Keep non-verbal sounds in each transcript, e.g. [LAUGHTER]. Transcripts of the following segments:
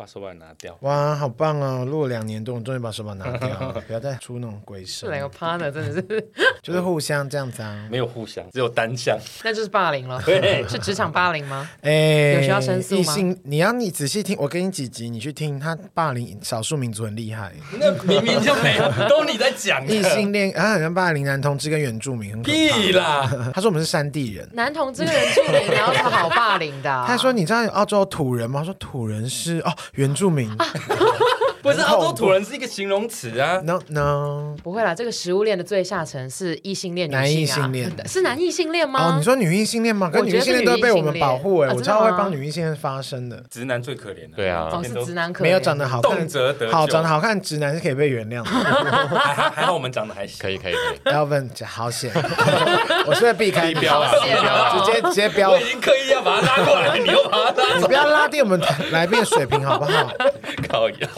把手把拿掉。哇，好棒哦！录了两年多，我终于把手把拿掉了，[LAUGHS] 不要再出那种鬼声。两个 partner 真的是，[LAUGHS] 就是互相这样子啊，没有互相，只有单向，那就是霸凌了。对，是职场霸凌吗？[LAUGHS] 哎，有需要申诉吗？异性，你要你仔细听，我给你几集，你去听，他霸凌少数民族很厉害。那明明就没有，都你在讲。异性恋啊，好像霸凌男同志跟原住民，很屁啦！他说我们是山地人，男同志跟原住民然后他好霸凌的？他说你知道澳洲土人吗？我说土人是哦，原住民。不是澳洲土人是一个形容词啊？No No，不会啦，这个食物链的最下层是异性恋男异性恋是男异性恋吗？哦，你说女异性恋吗？可是女异性恋都被我们保护哎、欸，我超会帮女异性恋发声的。直男最可怜的，对啊，哦是直男可怜，没有长得好看，动辄得好长得好看，直男是可以被原谅的。还还好我们长得还行，可以可以可以。Elven [LAUGHS] 好险，[LAUGHS] 我是会避开地标啊，直接直接标。我已经刻意要把他拉过来，你又把他拉，你不要拉低我们来宾水平好不好？[LAUGHS] 靠腰。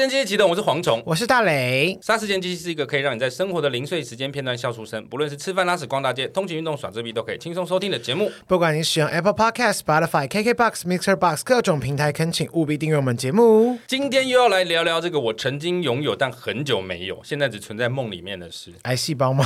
时间机器启动，我是蝗虫，我是大雷。杀时间机器是一个可以让你在生活的零碎时间片段笑出声，不论是吃饭、拉屎、逛大街、通勤、运动、耍自闭，都可以轻松收听的节目。不管你使用 Apple Podcast、Spotify、KKBox、Mixer Box 各种平台，恳请务必订阅我们节目。今天又要来聊聊这个我曾经拥有但很久没有，现在只存在梦里面的事——癌细胞吗？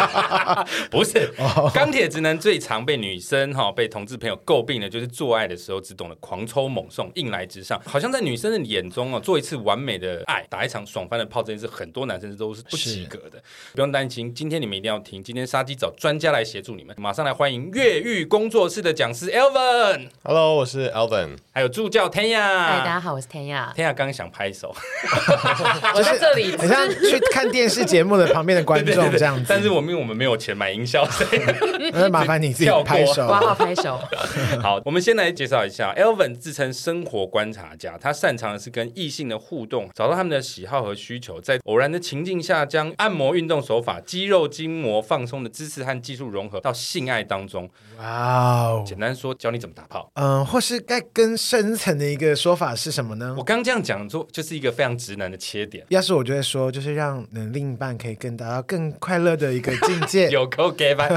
[LAUGHS] 不是，钢铁直男最常被女生哈、哦、被同志朋友诟病的，就是做爱的时候只懂得狂抽猛送、硬来直上，好像在女生的眼中哦，做一次完美的。爱打一场爽翻的炮，这件事很多男生都是不及格的，不用担心。今天你们一定要听，今天杀鸡找专家来协助你们。马上来欢迎越狱工作室的讲师 Elvin。Hello，我是 Elvin，。还有助教 Tanya。嗨，大家好，我是 Tanya。Tanya 刚刚想拍手，[LAUGHS] 我在这里，很像去看电视节目的旁边的观众 [LAUGHS] 这样子。但是我们因为我们没有钱买音效，所以那麻烦你 [LAUGHS] 自己拍手，挂号拍手。好，我们先来介绍一下 Elvin，自称生活观察家，他擅长的是跟异性的互动，找到。他们的喜好和需求，在偶然的情境下，将按摩运动手法、肌肉筋膜放松的姿势和技术融合到性爱当中。哇哦！简单说，教你怎么打炮。嗯，或是该更深层的一个说法是什么呢？我刚这样讲，做就是一个非常直男的切点。要是我就会说，就是让另一半可以更达到更快乐的一个境界。[LAUGHS] 有够 gay 吧？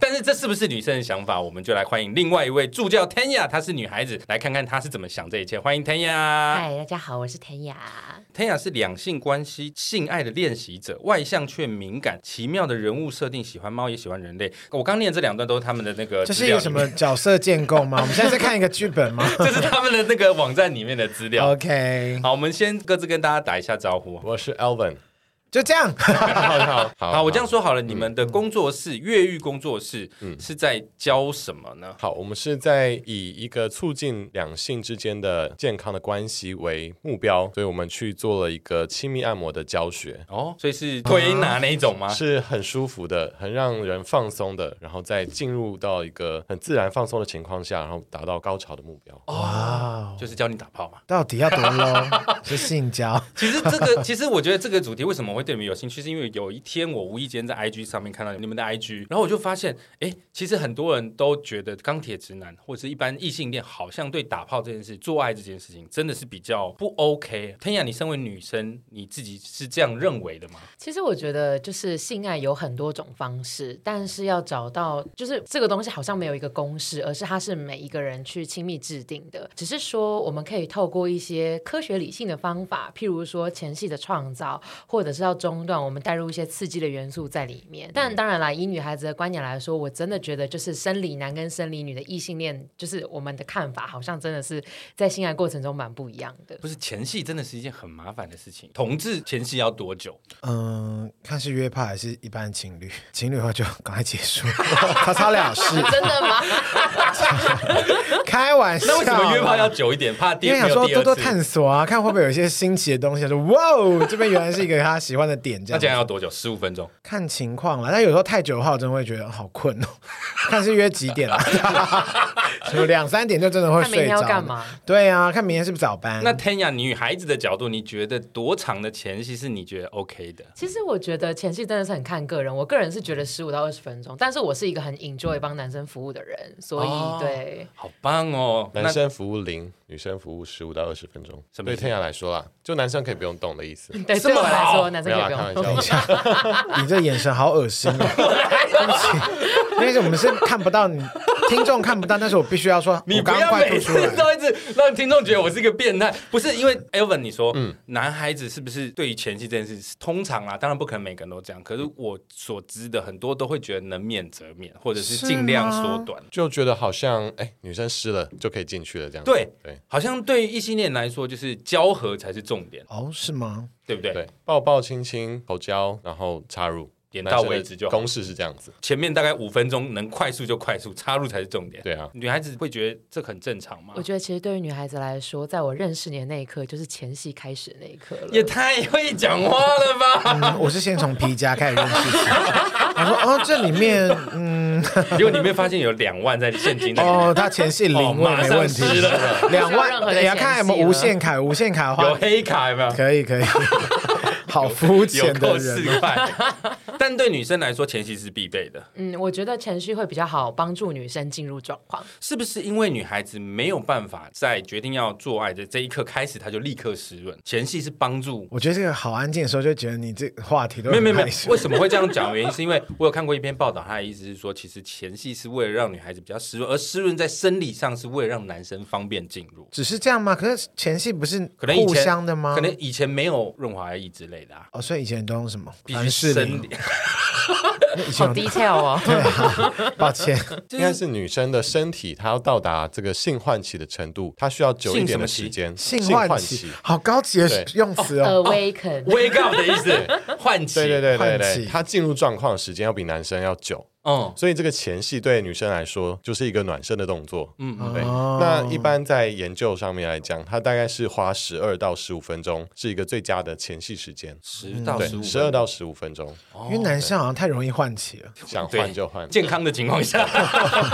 但是这是不是女生的想法？我们就来欢迎另外一位助教 Tanya，她是女孩子，来看看她是怎么想这一切。欢迎 Tanya。嗨，大家好，我是 Tanya。Tanya 是两性关系、性爱的练习者，外向却敏感，奇妙的人物设定，喜欢猫也喜欢人类。我刚念这两段都是他们的那个，这是一个什么角色建构吗？[LAUGHS] 我们现在在看一个剧本吗？[LAUGHS] 这是他们的那个网站里面的资料。OK，好，我们先各自跟大家打一下招呼。我是 Elven。就这样，好好好，好，我这样说好了。你们的工作室越狱工作室，嗯，是在教什么呢？好，我们是在以一个促进两性之间的健康的关系为目标，所以我们去做了一个亲密按摩的教学。哦，所以是推拿那一种吗？[LAUGHS] 是很舒服的，很让人放松的，然后再进入到一个很自然放松的情况下，然后达到高潮的目标。哇，就是教你打炮嘛？到底要多 low？[LAUGHS] 是性交？其实这个，其实我觉得这个主题为什么会？对你们有兴趣，是因为有一天我无意间在 IG 上面看到你们的 IG，然后我就发现，哎，其实很多人都觉得钢铁直男或者是一般异性恋，好像对打炮这件事、做爱这件事情，真的是比较不 OK。天雅你身为女生，你自己是这样认为的吗？其实我觉得，就是性爱有很多种方式，但是要找到，就是这个东西好像没有一个公式，而是它是每一个人去亲密制定的。只是说，我们可以透过一些科学理性的方法，譬如说前戏的创造，或者是要。中段我们带入一些刺激的元素在里面，但当然啦，以女孩子的观点来说，我真的觉得就是生理男跟生理女的异性恋，就是我们的看法好像真的是在性爱过程中蛮不一样的。不是前戏真的是一件很麻烦的事情，同志前戏要多久？嗯，看是约炮还是一般情侣，情侣的话就赶快结束，[LAUGHS] 草草了事。[LAUGHS] 真的吗？[LAUGHS] 开玩笑。那为什么约炮要久一点？怕第？因为想说多多探索啊，[LAUGHS] 看会不会有一些新奇的东西。说哇哦，这边原来是一个他喜欢的。点这样，那这样要多久？十五分钟，看情况了。但有时候太久的话，我真的会觉得好困哦。[LAUGHS] 看是约几点了？两三点就真的会睡着。看明天要干嘛？对啊，看明天是不是早班？那 Tanya 女孩子的角度，你觉得多长的前戏是你觉得 OK 的？其实我觉得前戏真的是很看个人。我个人是觉得十五到二十分钟，但是我是一个很 enjoy 帮男生服务的人，所所以对，好棒哦。男生服务零，女生服务十五到二十分钟。对天涯来说啦，就男生可以不用动的意思。[LAUGHS] 对，对我来说，男生可以不用动。等一下，[LAUGHS] 你这眼神好恶心哦。对不起，[LAUGHS] 因为我们是看不到你。听众看不到，但是我必须要说，[LAUGHS] 你不要每次都一直让听众觉得我是一个变态。不是因为 Elvin，你说，嗯，男孩子是不是对于前戏这件事，通常啊，当然不可能每个人都这样。可是我所知的很多都会觉得能免则免，或者是尽量缩短，就觉得好像哎，女生湿了就可以进去了这样。对对，好像对于异性恋来说，就是交合才是重点哦，是吗？对不对？对，抱抱亲亲口交，然后插入。点到为止就好。公式是这样子，前面大概五分钟能快速就快速，插入才是重点。对啊，女孩子会觉得这很正常吗？我觉得其实对于女孩子来说，在我认识你的那一刻，就是前戏开始的那一刻了。也太会讲话了吧！嗯、我是先从皮夹开始认识他说哦，这里面嗯，结果里面发现有两万在现金哦，他前戏零位没问题了，两万你要看有没有无限卡，无限卡的话有黑卡有没有？可以可以。[LAUGHS] 好肤浅的人，但对女生来说，前戏是必备的。嗯，我觉得前戏会比较好帮助女生进入状况。是不是因为女孩子没有办法在决定要做爱的这一刻开始，她就立刻湿润？前戏是帮助。我觉得这个好安静的时候，就觉得你这话题都没有没有没有。为什么会这样讲？原因是因为我有看过一篇报道，他的意思是说，其实前戏是为了让女孩子比较湿润，而湿润在生理上是为了让男生方便进入。只是这样吗？可是前戏不是可能互相的吗？可能以前没有润滑液之类的啊。哦，所以以前都用什么？必须生理，[LAUGHS] [LAUGHS] 好 detail 哦。对啊，抱歉，[LAUGHS] 应该是女生的身体，她要到达这个性唤起的程度，她需要久一点的时间。性唤起，好高级的用词哦。Awaken，wake up 的意思，唤起。对对对对对，她进入状况的时间要比男生要久。嗯，所以这个前戏对女生来说就是一个暖身的动作。嗯嗯，对。那一般在研究上面来讲，它大概是花十二到十五分钟是一个最佳的前戏时间。十到十五，十二到十五分钟。因为男生好像太容易唤起了，想换就换。健康的情况下，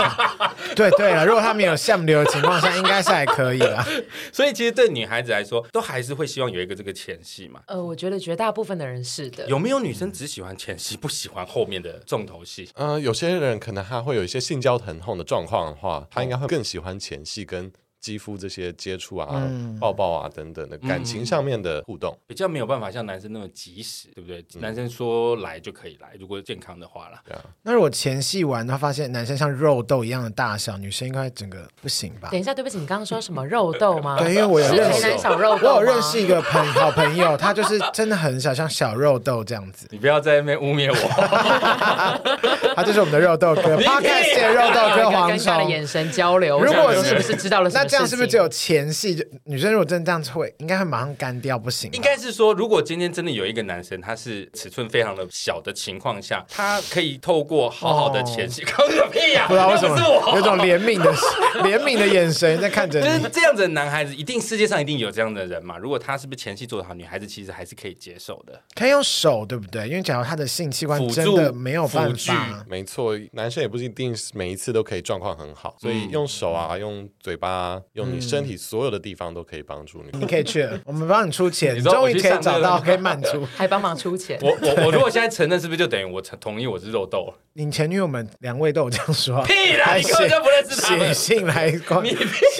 [LAUGHS] 对对了，如果他没有相流的情况下，应该是还可以了。[LAUGHS] 所以其实对女孩子来说，都还是会希望有一个这个前戏嘛。呃，我觉得绝大部分的人是的。有没有女生只喜欢前戏，不喜欢后面的重头戏？嗯。有些人可能还会有一些性交疼痛的状况的话，他应该会更喜欢前戏跟。肌肤这些接触啊、嗯、抱抱啊等等的感情上面的互动，比较没有办法像男生那么及时，对不对？嗯、男生说来就可以来，如果健康的话啦。对啊。那如果前戏完，他发现男生像肉豆一样的大小，女生应该整个不行吧？等一下，对不起，你刚刚说什么肉豆吗？[LAUGHS] 对，因为我有认识小肉豆，我有认识一个朋好朋友，他就是真的很小，像小肉豆这样子。你不要在那边污蔑我，他就是我们的肉豆哥。他看见肉豆跟蝗虫的眼神交流，如果是不是知道了？那这样是不是只有前？前戏就女生如果真的这样子会，应该会马上干掉，不行。应该是说，如果今天真的有一个男生，他是尺寸非常的小的情况下，他可以透过好好的前戏，搞个屁呀！不知道为什么有种怜悯的 [LAUGHS] 怜悯的眼神在看着你。就是这样子的男孩子，一定世界上一定有这样的人嘛？如果他是不是前戏做得好，女孩子其实还是可以接受的。可以用手，对不对？因为假如他的性器官真的没有办法，没错，男生也不一定每一次都可以状况很好，所以用手啊，用嘴巴啊，用你身体。所有的地方都可以帮助你，你可以去，我们帮你出钱，[LAUGHS] 你终于可以找到可以满足，[LAUGHS] 还帮忙出钱。我我我 [LAUGHS] 如果现在承认，是不是就等于我同意我是肉豆？你前女友们两位都有这样说，屁啦，你根本就不认识他们。写信来，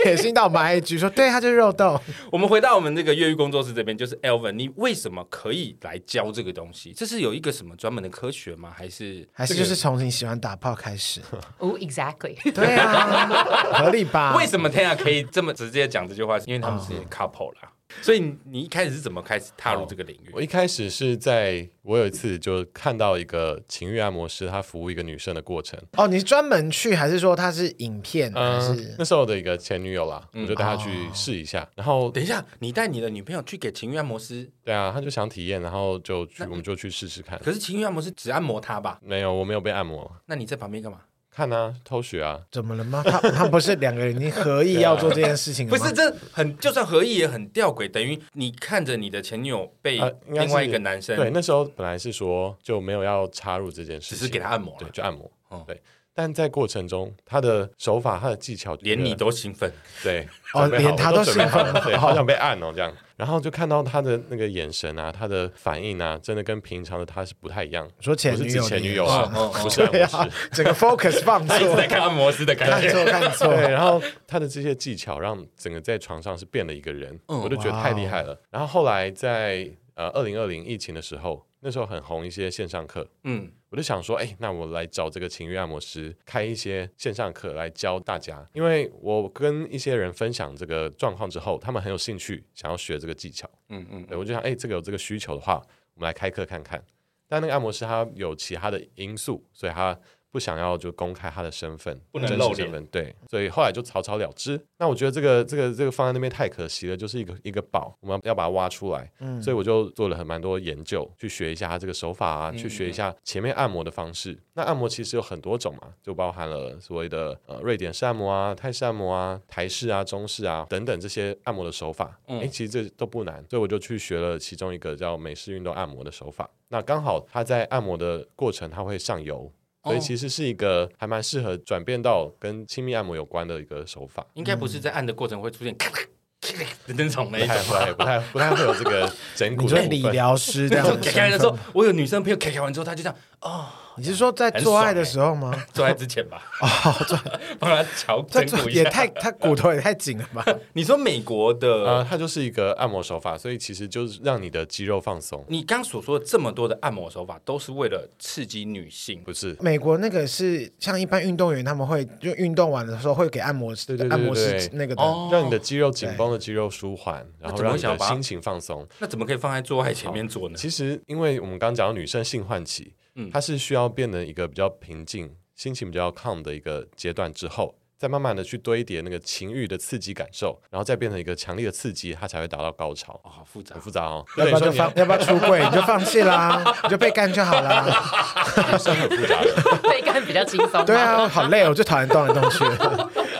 写信到我们 IG 说，对，他就是肉豆。我们回到我们这个越狱工作室这边，就是 Elvin，你为什么可以来教这个东西？这是有一个什么专门的科学吗？还是还是就是从你喜欢打炮开始？哦，Exactly，对啊，合理吧？为什么 Tanya 可以这么直接？讲这句话，因为他们是 couple 啦，所以你一开始是怎么开始踏入这个领域？我一开始是在我有一次就看到一个情欲按摩师，他服务一个女生的过程。哦，你是专门去，还是说他是影片？还是、嗯、那时候的一个前女友啦，嗯、我就带她去试一下。然后等一下，你带你的女朋友去给情欲按摩师？对啊，他就想体验，然后就去，我们就去试试看。可是情欲按摩师只按摩他吧？没有，我没有被按摩。那你在旁边干嘛？看啊，偷学啊？怎么了吗？他他不是两个人，你合意要做这件事情吗？[LAUGHS] 不是，这很就算合意也很吊诡，等于你看着你的前女友被另外一个男生。对，那时候本来是说就没有要插入这件事情，只是给他按摩，对，就按摩。哦，对。但在过程中，他的手法、他的技巧，连你都兴奋。对，哦，连他都兴奋，对，好想被按哦，这样。然后就看到他的那个眼神啊，他的反应啊，真的跟平常的他是不太一样。说前女友，前女友啊，不是按摩师，整个 focus 放错，在看按摩师的感觉，看错看错。对，然后他的这些技巧让整个在床上是变了一个人，我就觉得太厉害了。然后后来在呃二零二零疫情的时候。那时候很红一些线上课，嗯，我就想说，哎，那我来找这个情欲按摩师开一些线上课来教大家，因为我跟一些人分享这个状况之后，他们很有兴趣想要学这个技巧，嗯嗯，对，我就想，哎，这个有这个需求的话，我们来开课看看。但那个按摩师他有其他的因素，所以他。不想要就公开他的身份，不能露脸，对，所以后来就草草了之。那我觉得这个这个这个放在那边太可惜了，就是一个一个宝，我们要把它挖出来。嗯，所以我就做了很蛮多研究，去学一下他这个手法啊，嗯、去学一下前面按摩的方式。嗯、那按摩其实有很多种嘛，就包含了所谓的呃瑞典式按摩啊、泰式按摩啊、台式啊、中式啊等等这些按摩的手法。嗯，哎，其实这都不难，所以我就去学了其中一个叫美式运动按摩的手法。那刚好他在按摩的过程，他会上油。所以其实是一个还蛮适合转变到跟亲密按摩有关的一个手法，应该不是在按的过程会出现咔咔咔咔的那种，没太会，不太不太会有这个 [LAUGHS] 整骨的理疗师这样子。[LAUGHS] 咔咔的时候，我有女生朋友开开完之后，她就这样哦。你是说在做爱的时候吗？[LAUGHS] 做爱之前吧。哦，做 [LAUGHS] 帮他调整骨一下。也太他骨头也太紧了吧？[LAUGHS] 你说美国的，呃，它就是一个按摩手法，所以其实就是让你的肌肉放松。你刚所说的这么多的按摩手法，都是为了刺激女性，不是？美国那个是像一般运动员，他们会就运动完的时候会给按摩师，对对对，按摩师那个让你的肌肉紧绷的肌肉舒缓，然后让你的心情放松。那怎么可以放在做爱前面做呢？其实，因为我们刚刚讲到女生性唤起。嗯，它是需要变得一个比较平静、心情比较 calm 的一个阶段之后，再慢慢的去堆叠那个情欲的刺激感受，然后再变成一个强烈的刺激，它才会达到高潮。哦，好复杂，很复杂哦。要不要就放？要不要出柜？你就放弃啦，你就被干就好了。[LAUGHS] 人生很复杂的，[LAUGHS] 被干比较轻松。对啊，好累，我最讨厌动来动去。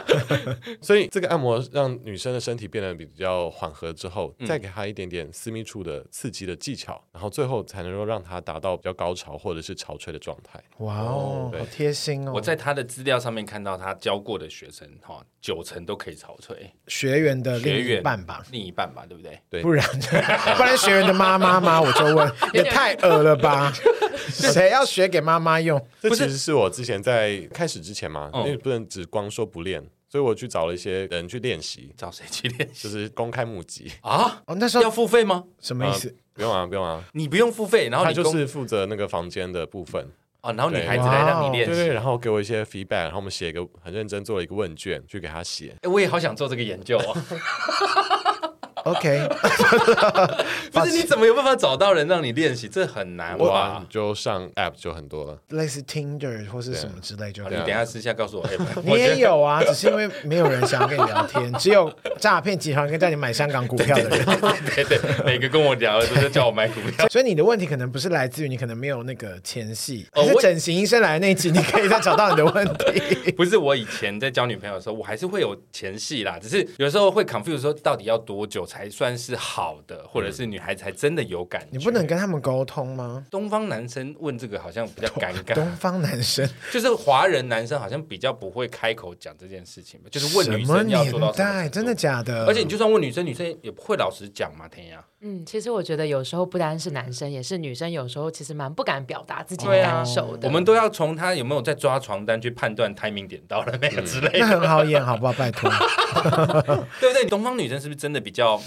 [LAUGHS] 所以这个按摩让女生的身体变得比较缓和之后，再给她一点点私密处的刺激的技巧，然后最后才能够让她达到比较高潮或者是潮吹的状态。哇哦，好贴心哦！我在她的资料上面看到，她教过的学生哈，九成都可以潮吹。学员的另一半吧，另一半吧，对不对？对，不然不然学员的妈妈吗？我就问，[LAUGHS] 也太恶了吧？[LAUGHS] 谁要学给妈妈用？这其实是我之前在开始之前嘛，因为不能只光说不练。所以我去找了一些人去练习，找谁去练习？就是公开募集啊！哦，那时候要付费吗？什么意思？不用啊，不用啊，你不用付费，然后他就是负责那个房间的部分啊，然后女孩子来让你练习，对，然后给我一些 feedback，然后我们写一个很认真做了一个问卷去给他写。哎，我也好想做这个研究啊。[LAUGHS] OK，[LAUGHS] 不是你怎么有办法找到人让你练习？这很难哇！就上 App 就很多了，类似 Tinder 或是什么之类就。你等下私下告诉我。[LAUGHS] 你也有啊，只是因为没有人想要跟你聊天，只有诈骗集团跟带你买香港股票的人。对对，每个跟我聊的都是叫我买股票。[LAUGHS] 所以你的问题可能不是来自于你可能没有那个前戏，是整形医生来的那集，你可以再找到你的问题。不是我以前在交女朋友的时候，我还是会有前戏啦，只是有时候会 confuse 说到底要多久。才算是好的，或者是女孩子才真的有感觉。你不能跟他们沟通吗？东方男生问这个好像比较尴尬。[LAUGHS] 东方男生就是华人男生，好像比较不会开口讲这件事情吧？就是问女生要做到什么？真的假的？而且你就算问女生，女生也不会老实讲嘛，天呀。嗯，其实我觉得有时候不单是男生，也是女生，有时候其实蛮不敢表达自己的感受的。我们都要从他有没有在抓床单去判断 timing 点到了没有之类的。那很好演，好不好？拜托，[LAUGHS] 对不对？东方女生是不是真的比较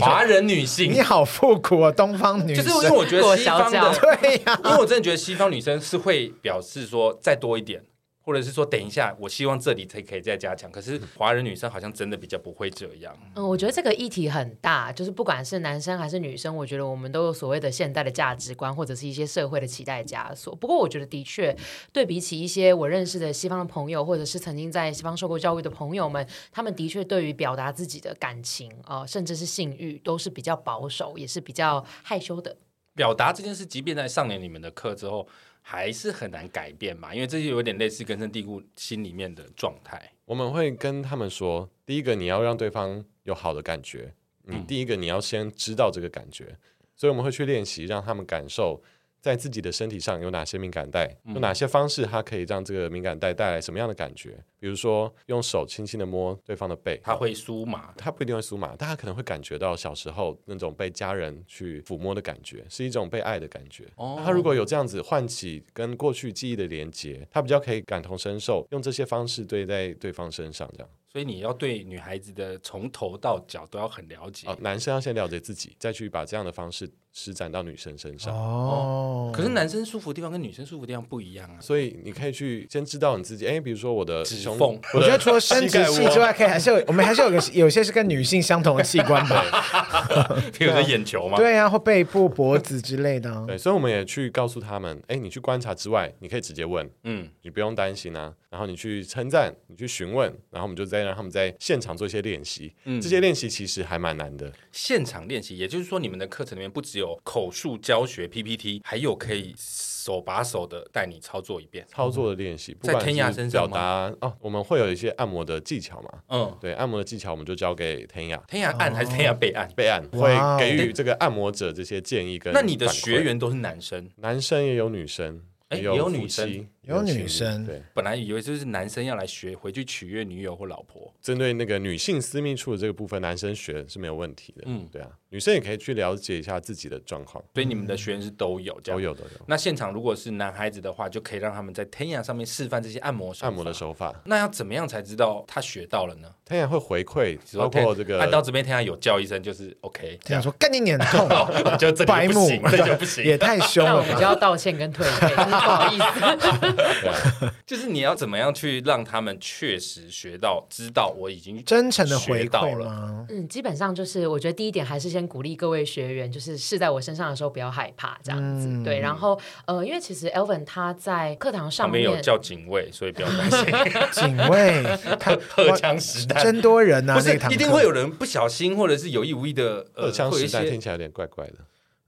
华人女性？你好复古啊，东方女生。就是因为我觉得西方的，对呀，因为我真的觉得西方女生是会表示说再多一点。或者是说，等一下，我希望这里才可以再加强。可是华人女生好像真的比较不会这样。嗯，我觉得这个议题很大，就是不管是男生还是女生，我觉得我们都有所谓的现代的价值观，或者是一些社会的期待枷锁。不过，我觉得的确，对比起一些我认识的西方的朋友，或者是曾经在西方受过教育的朋友们，他们的确对于表达自己的感情啊、呃，甚至是性欲，都是比较保守，也是比较害羞的。表达这件事，即便在上了你们的课之后。还是很难改变嘛，因为这些有点类似根深蒂固心里面的状态。我们会跟他们说，第一个你要让对方有好的感觉，你第一个你要先知道这个感觉，嗯、所以我们会去练习让他们感受在自己的身体上有哪些敏感带，有哪些方式，它可以让这个敏感带带来什么样的感觉？比如说，用手轻轻的摸对方的背，它会酥麻，它不一定会酥麻，但它可能会感觉到小时候那种被家人去抚摸的感觉，是一种被爱的感觉。哦，他如果有这样子唤起跟过去记忆的连接，他比较可以感同身受，用这些方式对在对方身上这样。所以你要对女孩子的从头到脚都要很了解。哦，男生要先了解自己，再去把这样的方式施展到女生身上。哦，可是男生舒服的地方跟女生舒服的地方不一样啊。所以你可以去先知道你自己。哎，比如说我的指缝，我觉得除了生殖器之外，可以还是有，我们还是有个有些是跟女性相同的器官吧。[LAUGHS] 比如说眼球嘛。对啊，或背部、脖子之类的。对，所以我们也去告诉他们，哎，你去观察之外，你可以直接问，嗯，你不用担心啊。然后你去称赞，你去询问，然后我们就再让他们在现场做一些练习。嗯，这些练习其实还蛮难的。现场练习，也就是说，你们的课程里面不只有口述教学 PPT，还有可以手把手的带你操作一遍操作的练习。在天涯身上表达哦，我们会有一些按摩的技巧嘛？嗯，对，按摩的技巧我们就交给天涯。天涯按还是天涯备案？备案会给予这个按摩者这些建议跟。那你的学员都是男生？男生也有女生。也有女生，有女生。对，本来以为就是男生要来学，回去取悦女友或老婆。针对那个女性私密处的这个部分，男生学是没有问题的。嗯，对啊，女生也可以去了解一下自己的状况。所以你们的学员是都有这样，都有的。那现场如果是男孩子的话，就可以让他们在 Tenya 上面示范这些按摩按摩的手法。那要怎么样才知道他学到了呢？Tenya 会回馈，包括这个按到这边，Tenya 有叫一声就是 OK。Tenya 说：“干你脸痛，[LAUGHS] 就这白目，[LAUGHS] 这就不行，也太凶了。”我就要道歉跟退费，不好意思。[LAUGHS] 就是你要怎么样去让他们确实学到，知道我已经真诚的回到了。嗯，基本上就是我觉得第一点还是先鼓励各位学员，就是试在我身上的时候不要害怕这样子。嗯、对，然后呃，因为其实 Elvin 他在课堂上面没有叫警卫，所以不要担心。[LAUGHS] 警卫他 [LAUGHS] 荷枪实弹，真多人啊！不是一定会有人不小心或者是有意无意的荷枪实弹，听起来有点怪怪的。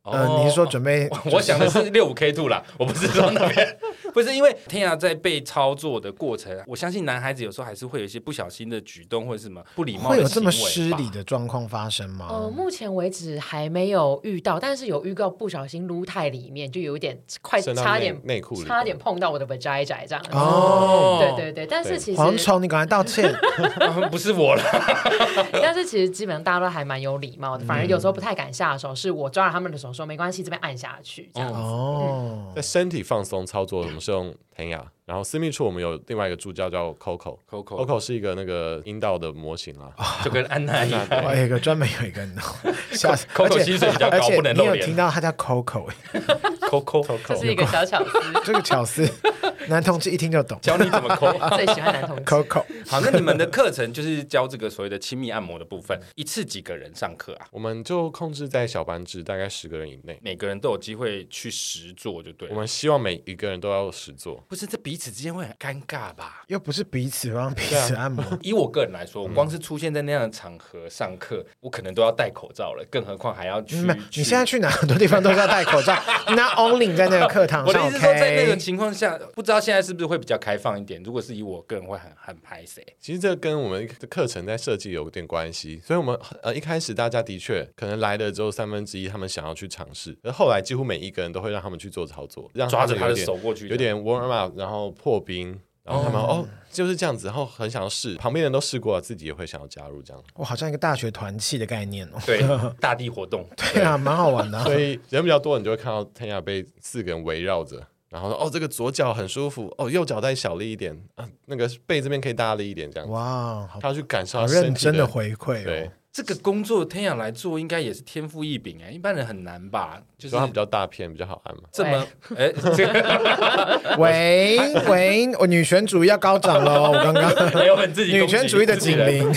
呃，你是说准备？我想的是六五 K two 啦，我不是说那边。[LAUGHS] 不是因为天涯在被操作的过程，我相信男孩子有时候还是会有一些不小心的举动或者什么不礼貌的。会有这么失礼的状况发生吗？呃，目前为止还没有遇到，但是有预告不小心撸太里面，就有一点快差点内裤差点碰到我的 vagina 这样。哦，对对对，但是其实蝗虫，你赶快道歉，[LAUGHS] 不是我了。[LAUGHS] 但是其实基本上大家都还蛮有礼貌的，反而有时候不太敢下手，是我抓着他们的手说没关系，这边按下去这样子。哦，在身体放松操作，我们是用。天涯，然后私密处我们有另外一个助教叫 Coco，Coco 是一个那个阴道的模型啊，[LAUGHS] 就跟安娜一样，[LAUGHS] 我有一个专门有一个人，[LAUGHS] 下次 Coco 薪水比较高，不能露脸。你有听到他叫 Coco，Coco，这是一个小巧思，这个巧思。男同志一听就懂，教你怎么抠。最喜欢男同志。Coco。好，那你们的课程就是教这个所谓的亲密按摩的部分，一次几个人上课啊？我们就控制在小班制，大概十个人以内，每个人都有机会去实做，就对。我们希望每一个人都要实做，不是这彼此之间会很尴尬吧？又不是彼此帮彼此按摩。以我个人来说，我光是出现在那样的场合上课，我可能都要戴口罩了，更何况还要去。你现在去哪很多地方都是要戴口罩，[LAUGHS] Not only 在那个课堂上。我的意思说，在那个情况下，不知道现在是不是会比较。开放一点，如果是以我个人会很很排谁。其实这跟我们的课程在设计有点关系，所以我们呃一开始大家的确可能来了之后三分之一他们想要去尝试，而后来几乎每一个人都会让他们去做操作，让抓着他的手过去，有点 warm up，然后破冰，然后他们哦，哦就是这样子，然后很想要试，旁边人都试过了，自己也会想要加入这样。哇，好像一个大学团契的概念哦。[LAUGHS] 对，大地活动，[LAUGHS] 对啊，蛮好玩的。所以人比较多，你就会看到天涯被四个人围绕着。然后说哦，这个左脚很舒服哦，右脚再小力一点啊，那个背这边可以大力一点，这样哇，他要去感受他认真的回馈哦。对。这个工作天涯来做，应该也是天赋异禀哎，一般人很难吧？就是它比较大片，比较好按嘛。这么哎，喂 [LAUGHS] 喂，我女权主义要高涨了！我刚刚女权主义的警铃，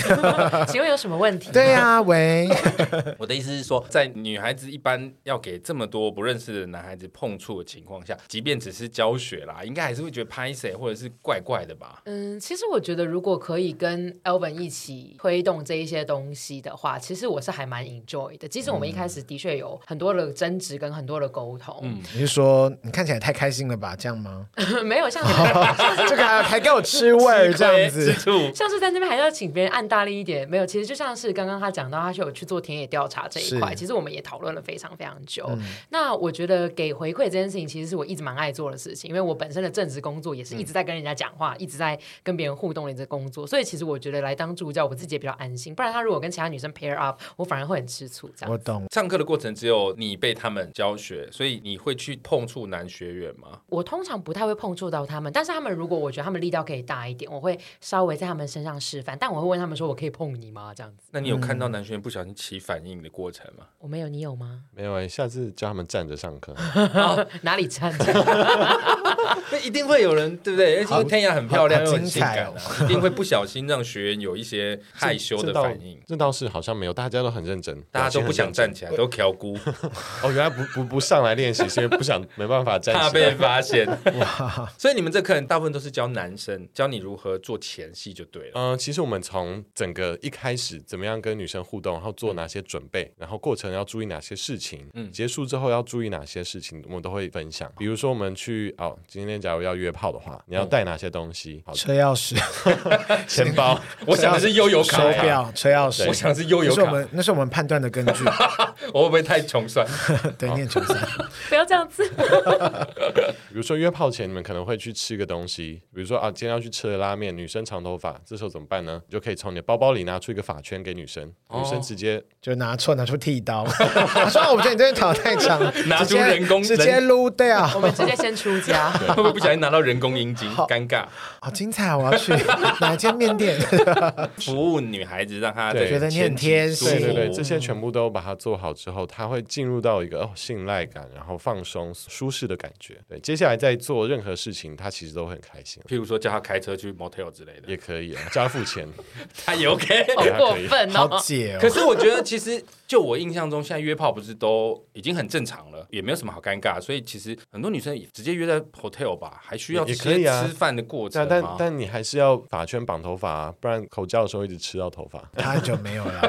请问有什么问题？对呀，喂，[LAUGHS] 我的意思是说，在女孩子一般要给这么多不认识的男孩子碰触的情况下，即便只是教学啦，应该还是会觉得拍谁或者是怪怪的吧？嗯，其实我觉得如果可以跟 Elvin 一起推动这一些东西的。的话，其实我是还蛮 enjoy 的。即使我们一开始的确有很多的争执跟很多的沟通。嗯，你是说你看起来太开心了吧？这样吗？[LAUGHS] 没有，像 [LAUGHS] 这个还还给我吃味这样子，[LAUGHS] 像是在那边还要请别人按大力一点。没有，其实就像是刚刚他讲到，他是有去做田野调查这一块，其实我们也讨论了非常非常久。那我觉得给回馈这件事情，其实是我一直蛮爱做的事情，因为我本身的正职工作也是一直在跟人家讲话，一直在跟别人互动的这工作，所以其实我觉得来当助教，我自己也比较安心。不然他如果跟其他女生 pair up，我反而会很吃醋。这样我懂。上课的过程只有你被他们教学，所以你会去碰触男学员吗？我通常不太会碰触到他们，但是他们如果我觉得他们力道可以大一点，我会稍微在他们身上示范。但我会问他们说：“我可以碰你吗？”这样子。那你有看到男学员不小心起反应的过程吗？我没有，你有吗？没有下次叫他们站着上课。[LAUGHS] 哪里站着？[LAUGHS] 那一定会有人，对不对？而且天涯很漂亮又很性感，哦，一定会不小心让学员有一些害羞的反应。这倒是好像没有，大家都很认真，大家都不想站起来，都调姑。[LAUGHS] 哦，原来不不不上来练习，是因为不想没办法站起来，怕被发现。哇！[LAUGHS] 所以你们这课人大部分都是教男生，教你如何做前戏就对了。嗯，其实我们从整个一开始怎么样跟女生互动，然后做哪些准备，然后过程要注意哪些事情，嗯，结束之后要注意哪些事情，我们都会分享。比如说我们去哦，今天假如要约炮的话，你要带哪些东西？车钥匙、[LAUGHS] 钱包。我想的是悠游卡、手表、车钥匙。我想的是悠游卡。那是我们那是我们判断的根据。[LAUGHS] 我会不会太穷酸？[LAUGHS] 对，念穷酸。[LAUGHS] 不要这样子。比如说约炮前，你们可能会去吃个东西，比如说啊，今天要去吃的拉面，女生长头发，这时候怎么办呢？你就可以从你的包包里拿出一个发圈给女生，女生直接就拿错，拿出剃刀。说我觉得你这边头太长，拿出人工直接撸掉。我们直接先出家，会不会不小心拿到人工阴茎？尴尬，好精彩！我要去哪一间面店服务女孩子，让她觉得你很贴心。对对对，这些全部都把它做好之后，它会进入到一个哦信赖感，然后放松、舒适的感觉。对，接下来在做任何事情，他其实都很开心。譬如说叫他开车去 motel 之类的，也可以啊，叫他付钱，[LAUGHS] 他也 OK。[LAUGHS] 好过分哦，好解哦。可是我觉得其实。就我印象中，现在约炮不是都已经很正常了，也没有什么好尴尬，所以其实很多女生也直接约在 hotel 吧，还需要直接吃饭的过程但？但但你还是要发圈绑头发啊，不然口交的时候一直吃到头发。[LAUGHS] 太久没有了，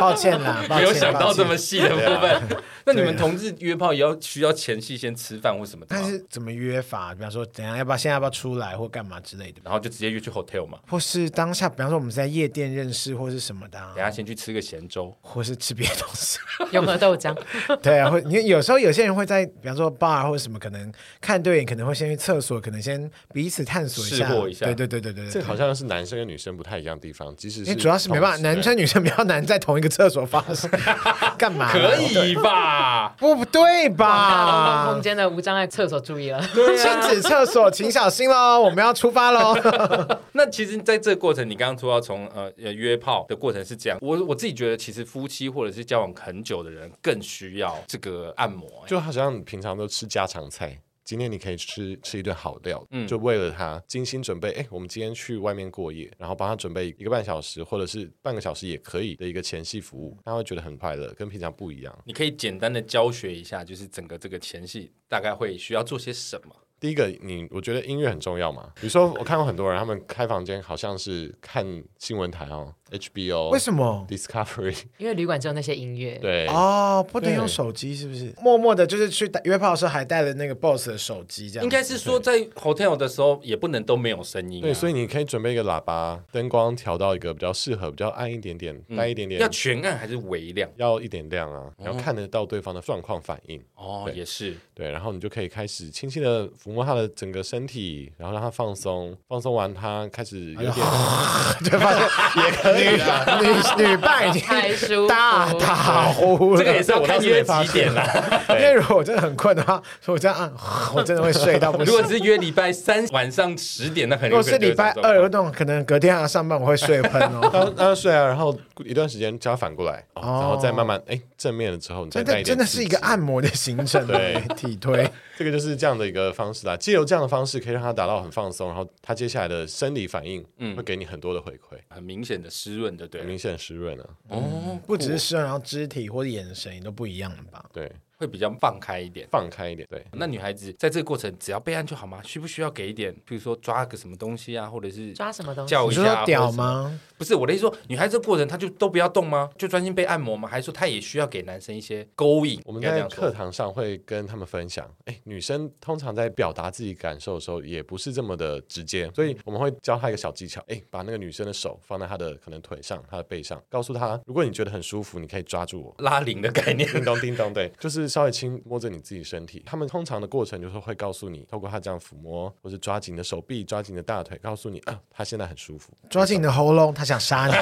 抱歉啦，没有想到这么细的部分。那你们同志约炮也要需要前戏先吃饭或什么的？但是怎么约法？比方说怎样？要不要现在要不要出来或干嘛之类的？然后就直接约去 hotel 嘛？或是当下，比方说我们是在夜店认识或是什么的？等下先去吃个咸粥，或是吃别的东西。[LAUGHS] 有没有豆浆，[LAUGHS] 对啊，会你有时候有些人会在，比方说 bar 或者什么，可能看对眼，可能会先去厕所，可能先彼此探索一下，试过一下对对对对对，这好像是男生跟女生不太一样的地方，即使因为主要是没办法，男生女生比较难在同一个厕所发生，[LAUGHS] 干嘛？可以吧？不 [LAUGHS] 不对吧？空间的无障碍厕所注意了，亲子厕所请小心喽，[LAUGHS] 我们要出发喽。[LAUGHS] 那其实在这个过程，你刚刚说要从呃约炮的过程是这样，我我自己觉得，其实夫妻或者是交往很久的人更需要这个按摩，就好像平常都吃家常菜，今天你可以吃吃一顿好料，嗯，就为了他精心准备。哎，我们今天去外面过夜，然后帮他准备一个半小时或者是半个小时也可以的一个前戏服务，他会觉得很快乐，跟平常不一样。你可以简单的教学一下，就是整个这个前戏大概会需要做些什么。第一个，你我觉得音乐很重要嘛。比如说，我看过很多人，他们开房间好像是看新闻台哦。HBO 为什么 Discovery？[LAUGHS] 因为旅馆只有那些音乐。对哦，不能用手机是不是？默默的，就是去约炮的时候还带了那个 Boss 的手机，这样。应该是说在 hotel 的时候也不能都没有声音。对，所以你可以准备一个喇叭，灯光调到一个比较适合、比较暗一点点、带一点点。要全暗还是微亮？要一点亮啊，然后看得到对方的状况反应。哦，也是。对，然后你就可以开始轻轻的抚摸他的整个身体，然后让他放松，放松完他开始有点，[LAUGHS] 对发现也可以了。女伴已经大打呼了，这个也是我看约几点了。[LAUGHS] 因为如果我真的很困的话，所以我这样按，我真的会睡到不行。如果是约礼拜三晚上十点，那肯定。如果是礼拜二，有种可能隔天还要上班，我会睡喷哦。[LAUGHS] 那睡啊，然后一段时间叫他反过来，然后再慢慢哎正面了之后，你再带一点。真的是一个按摩的行程，对，体推。[LAUGHS] 这个就是这样的一个方式啦，借由这样的方式可以让他达到很放松，然后他接下来的生理反应，嗯，会给你很多的回馈，很明显的湿润的，对，很明显湿润了，哦，不只是湿润，然后肢体或者眼神也都不一样了吧？对。会比较放开一点，放开一点。对，那女孩子在这个过程只要备案就好吗？需不需要给一点，比如说抓个什么东西啊，或者是抓什么东西？叫一下屌吗？不是我的意思说，女孩子过程她就都不要动吗？就专心被按摩吗？还是说她也需要给男生一些勾引？我们在课堂上会跟他们分享，哎，女生通常在表达自己感受的时候，也不是这么的直接，所以我们会教她一个小技巧，哎，把那个女生的手放在她的可能腿上、她的背上，告诉她，如果你觉得很舒服，你可以抓住我，拉铃的概念，叮咚叮咚，对，就是稍微轻摸着你自己身体。他们通常的过程就是会告诉你，透过他这样抚摸，或是抓紧你的手臂、抓紧你的大腿，告诉你啊，他现在很舒服，抓紧你的喉咙，他想杀你。